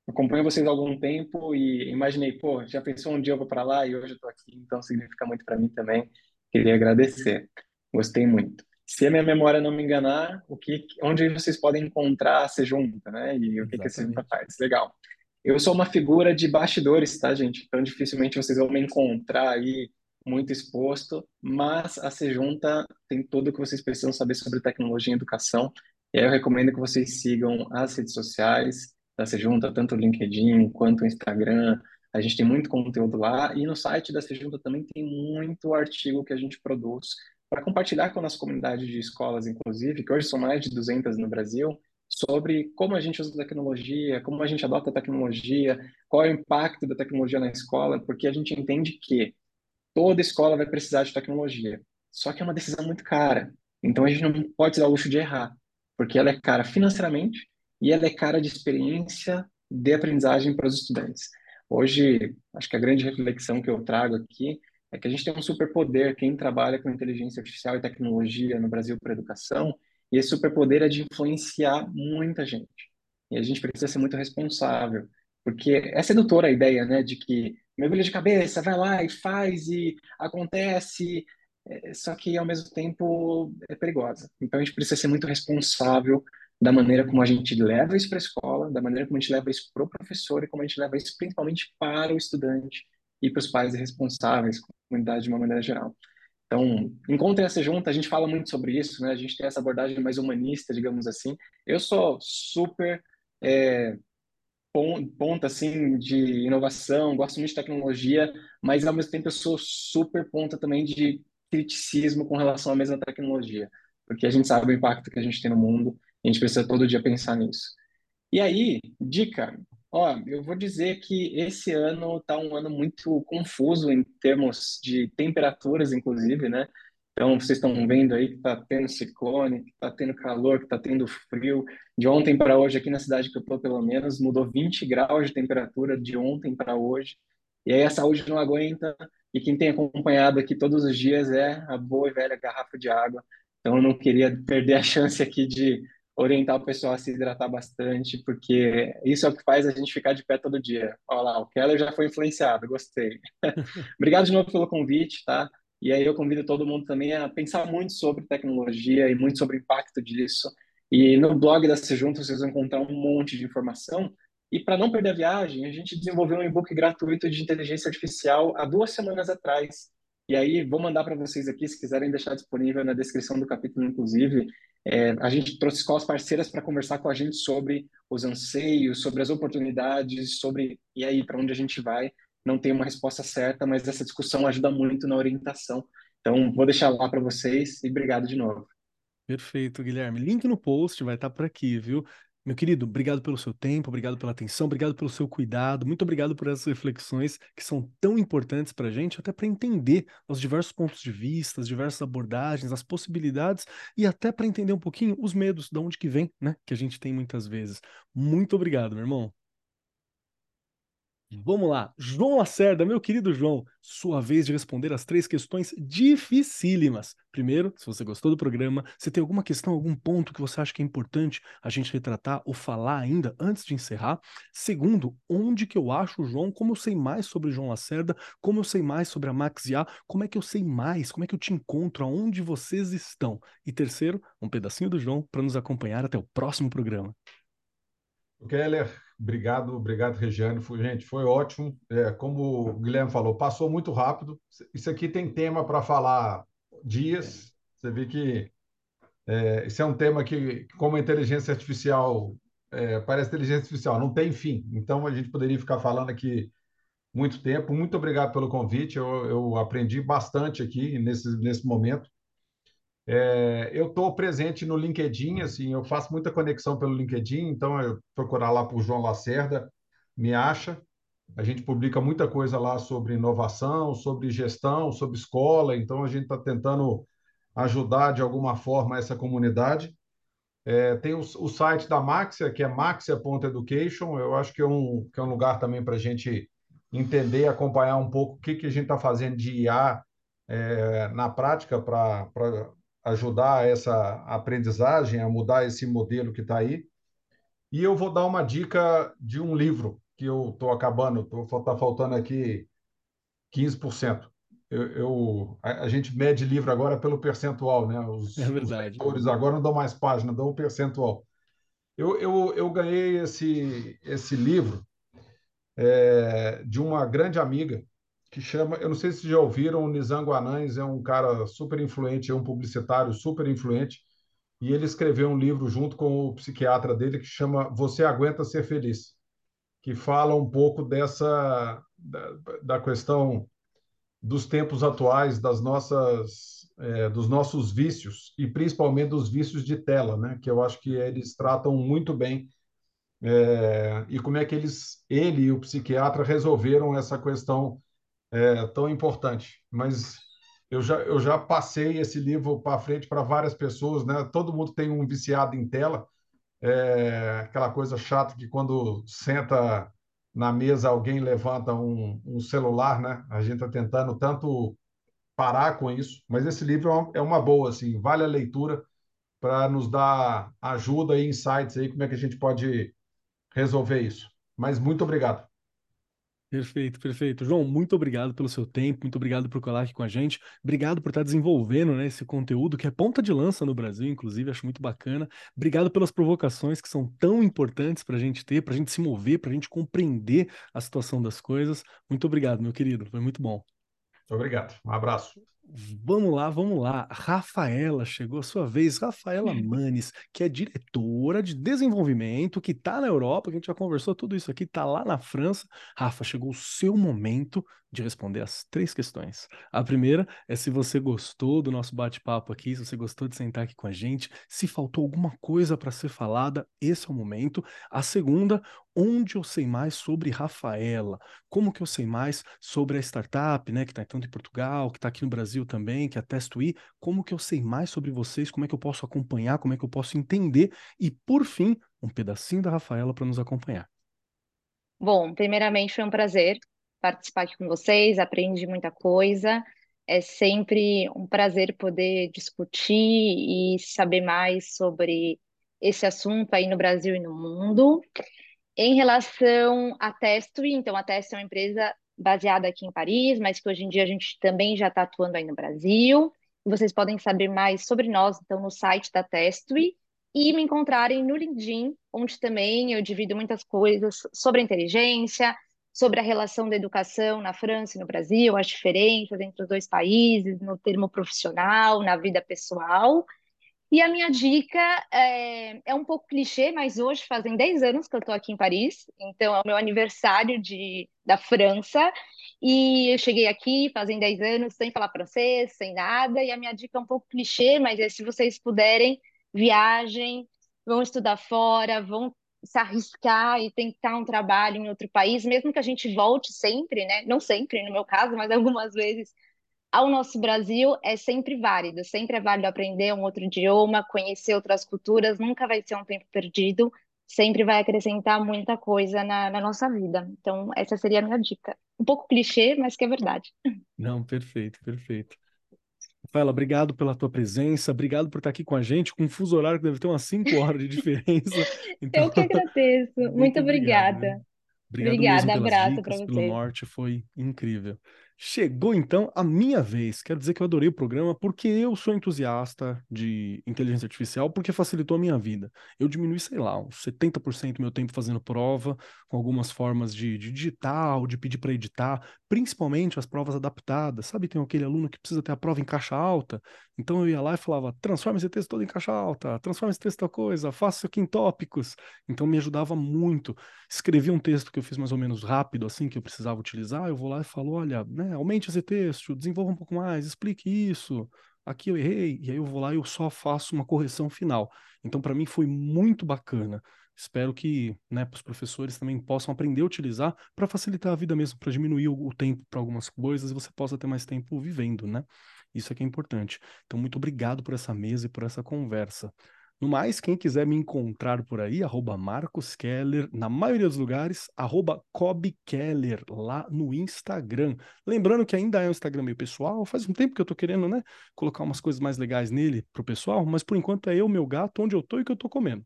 acompanho vocês há algum tempo e imaginei, pô, já pensou um dia eu vou para lá e hoje eu estou aqui, então significa muito para mim também. Queria agradecer. Gostei muito. Se a minha memória não me enganar, o que, onde vocês podem encontrar a Sejunta, né? E o que, que a Sejunta faz? Legal. Eu sou uma figura de bastidores, tá, gente? Então dificilmente vocês vão me encontrar aí muito exposto, mas a Sejunta tem tudo o que vocês precisam saber sobre tecnologia e educação. E aí eu recomendo que vocês sigam as redes sociais da Sejunta, tanto o LinkedIn quanto o Instagram. A gente tem muito conteúdo lá e no site da Sejunta também tem muito artigo que a gente produz para compartilhar com a nossa comunidade de escolas, inclusive, que hoje são mais de 200 no Brasil, sobre como a gente usa tecnologia, como a gente adota a tecnologia, qual é o impacto da tecnologia na escola, porque a gente entende que toda escola vai precisar de tecnologia. Só que é uma decisão muito cara. Então a gente não pode dar o luxo de errar, porque ela é cara financeiramente e ela é cara de experiência de aprendizagem para os estudantes. Hoje, acho que a grande reflexão que eu trago aqui é que a gente tem um superpoder, quem trabalha com inteligência artificial e tecnologia no Brasil para educação, e esse superpoder é de influenciar muita gente. E a gente precisa ser muito responsável, porque é sedutora a ideia, né, de que mergulha de cabeça, vai lá e faz e acontece, é, só que ao mesmo tempo é perigosa. Então a gente precisa ser muito responsável da maneira como a gente leva isso para a escola, da maneira como a gente leva isso para o professor e como a gente leva isso principalmente para o estudante e para os pais responsáveis, comunidade de uma maneira geral. Então, encontrem essa junta, a gente fala muito sobre isso, né? A gente tem essa abordagem mais humanista, digamos assim. Eu sou super é, ponta, assim, de inovação, gosto muito de tecnologia, mas ao mesmo tempo eu sou super ponta também de criticismo com relação à mesma tecnologia, porque a gente sabe o impacto que a gente tem no mundo a gente precisa todo dia pensar nisso. E aí, dica, Ó, eu vou dizer que esse ano está um ano muito confuso em termos de temperaturas, inclusive, né? Então, vocês estão vendo aí que está tendo ciclone, que está tendo calor, que está tendo frio. De ontem para hoje, aqui na cidade que eu estou, pelo menos, mudou 20 graus de temperatura de ontem para hoje. E aí a saúde não aguenta. E quem tem acompanhado aqui todos os dias é a boa e velha garrafa de água. Então, eu não queria perder a chance aqui de orientar o pessoal a se hidratar bastante, porque isso é o que faz a gente ficar de pé todo dia. Olha lá, o Keller já foi influenciado, gostei. Obrigado de novo pelo convite, tá? E aí eu convido todo mundo também a pensar muito sobre tecnologia e muito sobre o impacto disso. E no blog da Sejunta vocês vão encontrar um monte de informação. E para não perder a viagem, a gente desenvolveu um e-book gratuito de inteligência artificial há duas semanas atrás. E aí, vou mandar para vocês aqui, se quiserem deixar disponível na descrição do capítulo, inclusive. É, a gente trouxe escolas parceiras para conversar com a gente sobre os anseios, sobre as oportunidades, sobre e aí para onde a gente vai. Não tem uma resposta certa, mas essa discussão ajuda muito na orientação. Então, vou deixar lá para vocês e obrigado de novo. Perfeito, Guilherme. Link no post vai estar por aqui, viu? Meu querido, obrigado pelo seu tempo, obrigado pela atenção, obrigado pelo seu cuidado, muito obrigado por essas reflexões que são tão importantes para a gente, até para entender os diversos pontos de vista, as diversas abordagens, as possibilidades e até para entender um pouquinho os medos, de onde que vem, né? Que a gente tem muitas vezes. Muito obrigado, meu irmão. Vamos lá, João Lacerda, meu querido João, sua vez de responder as três questões dificílimas. Primeiro, se você gostou do programa, se tem alguma questão, algum ponto que você acha que é importante a gente retratar ou falar ainda antes de encerrar. Segundo, onde que eu acho o João, como eu sei mais sobre o João Lacerda, como eu sei mais sobre a Max IA, como é que eu sei mais, como é que eu te encontro, aonde vocês estão. E terceiro, um pedacinho do João para nos acompanhar até o próximo programa. Keller, Obrigado, obrigado, Regiane. Foi, gente, foi ótimo. É, como o Guilherme falou, passou muito rápido. Isso aqui tem tema para falar dias. Você vê que é, esse é um tema que, como a inteligência artificial, é, parece inteligência artificial, não tem fim. Então, a gente poderia ficar falando aqui muito tempo. Muito obrigado pelo convite. Eu, eu aprendi bastante aqui nesse, nesse momento. É, eu estou presente no LinkedIn, assim, eu faço muita conexão pelo LinkedIn, então eu procurar lá por João Lacerda, me acha. A gente publica muita coisa lá sobre inovação, sobre gestão, sobre escola, então a gente está tentando ajudar de alguma forma essa comunidade. É, tem o, o, site da Maxia, que é maxia.education, eu acho que é um, que é um lugar também para a gente entender, acompanhar um pouco o que, que a gente está fazendo de IA é, na prática para ajudar essa aprendizagem, a mudar esse modelo que está aí. E eu vou dar uma dica de um livro que eu estou acabando, está faltando aqui 15%. Eu, eu a, gente mede livro agora pelo percentual, né? Os, é verdade. os agora não dão mais página, dão o percentual. Eu, eu, eu ganhei esse, esse livro é, de uma grande amiga que chama, eu não sei se já ouviram, o Nizam Guanães é um cara super influente, é um publicitário super influente, e ele escreveu um livro junto com o psiquiatra dele que chama Você Aguenta Ser Feliz, que fala um pouco dessa da, da questão dos tempos atuais, das nossas, é, dos nossos vícios e principalmente dos vícios de tela, né? Que eu acho que eles tratam muito bem é, e como é que eles, ele e o psiquiatra resolveram essa questão é, tão importante. Mas eu já, eu já passei esse livro para frente para várias pessoas, né? Todo mundo tem um viciado em tela, é, aquela coisa chata que quando senta na mesa alguém levanta um, um celular, né? A gente está tentando tanto parar com isso, mas esse livro é uma, é uma boa, assim, vale a leitura para nos dar ajuda e insights aí como é que a gente pode resolver isso. Mas muito obrigado. Perfeito, perfeito. João, muito obrigado pelo seu tempo, muito obrigado por colar aqui com a gente, obrigado por estar desenvolvendo né, esse conteúdo que é ponta de lança no Brasil, inclusive, acho muito bacana. Obrigado pelas provocações que são tão importantes para a gente ter, para a gente se mover, para a gente compreender a situação das coisas. Muito obrigado, meu querido, foi muito bom. Muito obrigado, um abraço. Vamos lá, vamos lá. Rafaela, chegou a sua vez. Rafaela Manes, que é diretora de desenvolvimento, que está na Europa, que a gente já conversou tudo isso aqui, está lá na França. Rafa, chegou o seu momento de responder as três questões. A primeira é se você gostou do nosso bate-papo aqui, se você gostou de sentar aqui com a gente, se faltou alguma coisa para ser falada, esse é o momento. A segunda, onde eu sei mais sobre Rafaela? Como que eu sei mais sobre a startup, né, que está tanto em Portugal, que está aqui no Brasil também, que é a Testuí? Como que eu sei mais sobre vocês? Como é que eu posso acompanhar? Como é que eu posso entender? E por fim, um pedacinho da Rafaela para nos acompanhar. Bom, primeiramente foi um prazer participar aqui com vocês, aprendi muita coisa. É sempre um prazer poder discutir e saber mais sobre esse assunto aí no Brasil e no mundo. Em relação à Testo, então a Testo é uma empresa baseada aqui em Paris, mas que hoje em dia a gente também já está atuando aí no Brasil. Vocês podem saber mais sobre nós, então, no site da Testui e me encontrarem no LinkedIn, onde também eu divido muitas coisas sobre inteligência, sobre a relação da educação na França e no Brasil, as diferenças entre os dois países, no termo profissional, na vida pessoal. E a minha dica é, é um pouco clichê, mas hoje fazem 10 anos que eu estou aqui em Paris, então é o meu aniversário de, da França, e eu cheguei aqui fazem 10 anos sem falar francês, sem nada, e a minha dica é um pouco clichê, mas é se vocês puderem, viajem, vão estudar fora, vão se arriscar e tentar um trabalho em outro país, mesmo que a gente volte sempre, né? Não sempre, no meu caso, mas algumas vezes ao nosso Brasil é sempre válido, sempre é válido aprender um outro idioma, conhecer outras culturas, nunca vai ser um tempo perdido, sempre vai acrescentar muita coisa na, na nossa vida. Então, essa seria a minha dica. Um pouco clichê, mas que é verdade. Não, perfeito, perfeito. Rafaela, obrigado pela tua presença, obrigado por estar aqui com a gente, com um fuso horário que deve ter umas 5 horas de diferença. Então, Eu que agradeço, muito, muito obrigada. Obrigado, né? Obrigado Obrigada, abraço para você. Pelo norte, foi incrível. Chegou então a minha vez. Quero dizer que eu adorei o programa porque eu sou entusiasta de inteligência artificial, porque facilitou a minha vida. Eu diminui, sei lá, uns 70% do meu tempo fazendo prova, com algumas formas de, de digitar, de pedir para editar, principalmente as provas adaptadas. Sabe, tem aquele aluno que precisa ter a prova em caixa alta. Então eu ia lá e falava: transforma esse texto todo em caixa alta, transforma esse texto em coisa, faça isso aqui em tópicos. Então me ajudava muito. Escrevi um texto que eu fiz mais ou menos rápido, assim, que eu precisava utilizar. Eu vou lá e falo: olha, né? Né? Aumente esse texto, desenvolva um pouco mais, explique isso. Aqui eu errei, e aí eu vou lá e eu só faço uma correção final. Então, para mim, foi muito bacana. Espero que né, os professores também possam aprender a utilizar para facilitar a vida mesmo, para diminuir o, tempo para algumas coisas e você possa ter mais tempo vivendo, né? Isso é que é importante. Então, muito obrigado por essa mesa e por essa conversa. No mais, quem quiser me encontrar por aí, arroba Marcos Keller, na maioria dos lugares, arroba Keller, lá no Instagram. Lembrando que ainda é um Instagram meio pessoal, faz um tempo que eu tô querendo, né, colocar umas coisas mais legais nele pro pessoal, mas por enquanto é eu, meu gato, onde eu tô e o que eu tô comendo.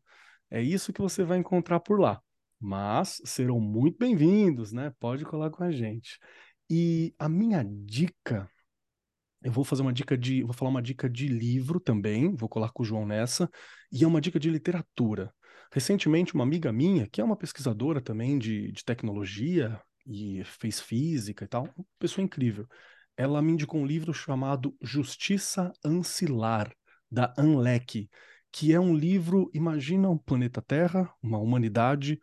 É isso que você vai encontrar por lá. Mas serão muito bem-vindos, né? Pode colar com a gente. E a minha dica, eu vou fazer uma dica de, vou falar uma dica de livro também, vou colar com o João nessa, e é uma dica de literatura. Recentemente, uma amiga minha, que é uma pesquisadora também de, de tecnologia e fez física e tal, uma pessoa incrível, ela me indicou um livro chamado Justiça Ancilar, da Anlec, que é um livro, imagina um planeta Terra, uma humanidade,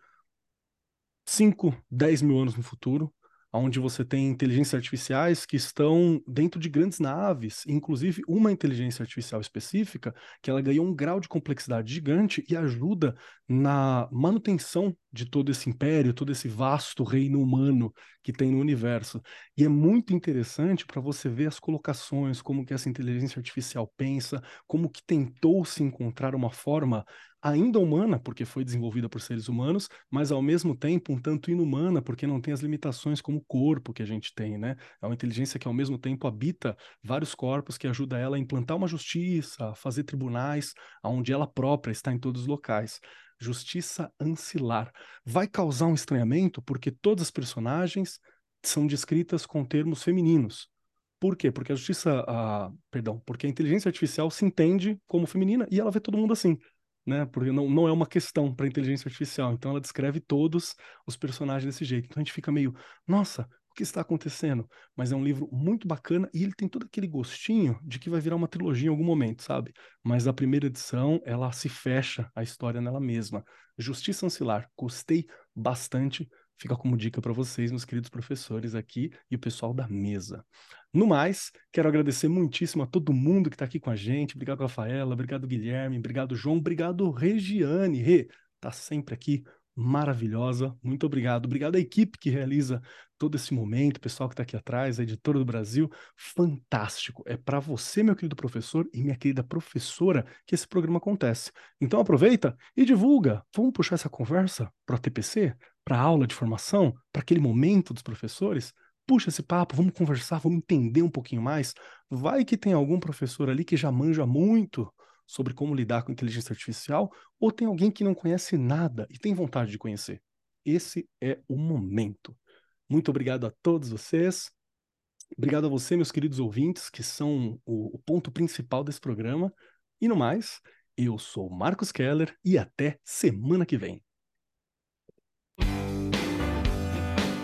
5, 10 mil anos no futuro, onde você tem inteligências artificiais que estão dentro de grandes naves, inclusive uma inteligência artificial específica, que ela ganhou um grau de complexidade gigante e ajuda na manutenção de todo esse império, todo esse vasto reino humano que tem no universo. E é muito interessante para você ver as colocações, como que essa inteligência artificial pensa, como que tentou se encontrar uma forma ainda humana, porque foi desenvolvida por seres humanos, mas ao mesmo tempo um tanto inumana, porque não tem as limitações como o corpo que a gente tem, né? É uma inteligência que ao mesmo tempo habita vários corpos, que ajuda ela a implantar uma justiça, a fazer tribunais, onde ela própria está em todos os locais. Justiça ancilar. Vai causar um estranhamento porque todas as personagens são descritas com termos femininos. Por quê? Porque a justiça, perdão, porque a inteligência artificial se entende como feminina e ela vê todo mundo assim né? Porque não, não é uma questão para inteligência artificial. Então ela descreve todos os personagens desse jeito. Então a gente fica meio, nossa, que está acontecendo? Mas é um livro muito bacana e ele tem todo aquele gostinho de que vai virar uma trilogia em algum momento, sabe? Mas a primeira edição, ela se fecha a história nela mesma. Justiça Ancilar, gostei bastante. Fica como dica para vocês, meus queridos professores aqui e o pessoal da mesa. No mais, quero agradecer muitíssimo a todo mundo que está aqui com a gente. Obrigado, Rafaela. Obrigado, Guilherme. Obrigado, João. Obrigado, Regiane. Rê, tá sempre aqui. Maravilhosa. Muito obrigado. Obrigado à equipe que realiza todo esse momento, pessoal que está aqui atrás, a editora do Brasil. Fantástico. É para você, meu querido professor, e minha querida professora, que esse programa acontece. Então aproveita e divulga. Vamos puxar essa conversa para o TPC, para a aula de formação, para aquele momento dos professores puxa esse papo, vamos conversar, vamos entender um pouquinho mais. Vai que tem algum professor ali que já manja muito sobre como lidar com inteligência artificial, ou tem alguém que não conhece nada e tem vontade de conhecer. Esse é o momento. Muito obrigado a todos vocês. Obrigado a você, meus queridos ouvintes, que são o, o ponto principal desse programa. E no mais, eu sou Marcos Keller e até semana que vem.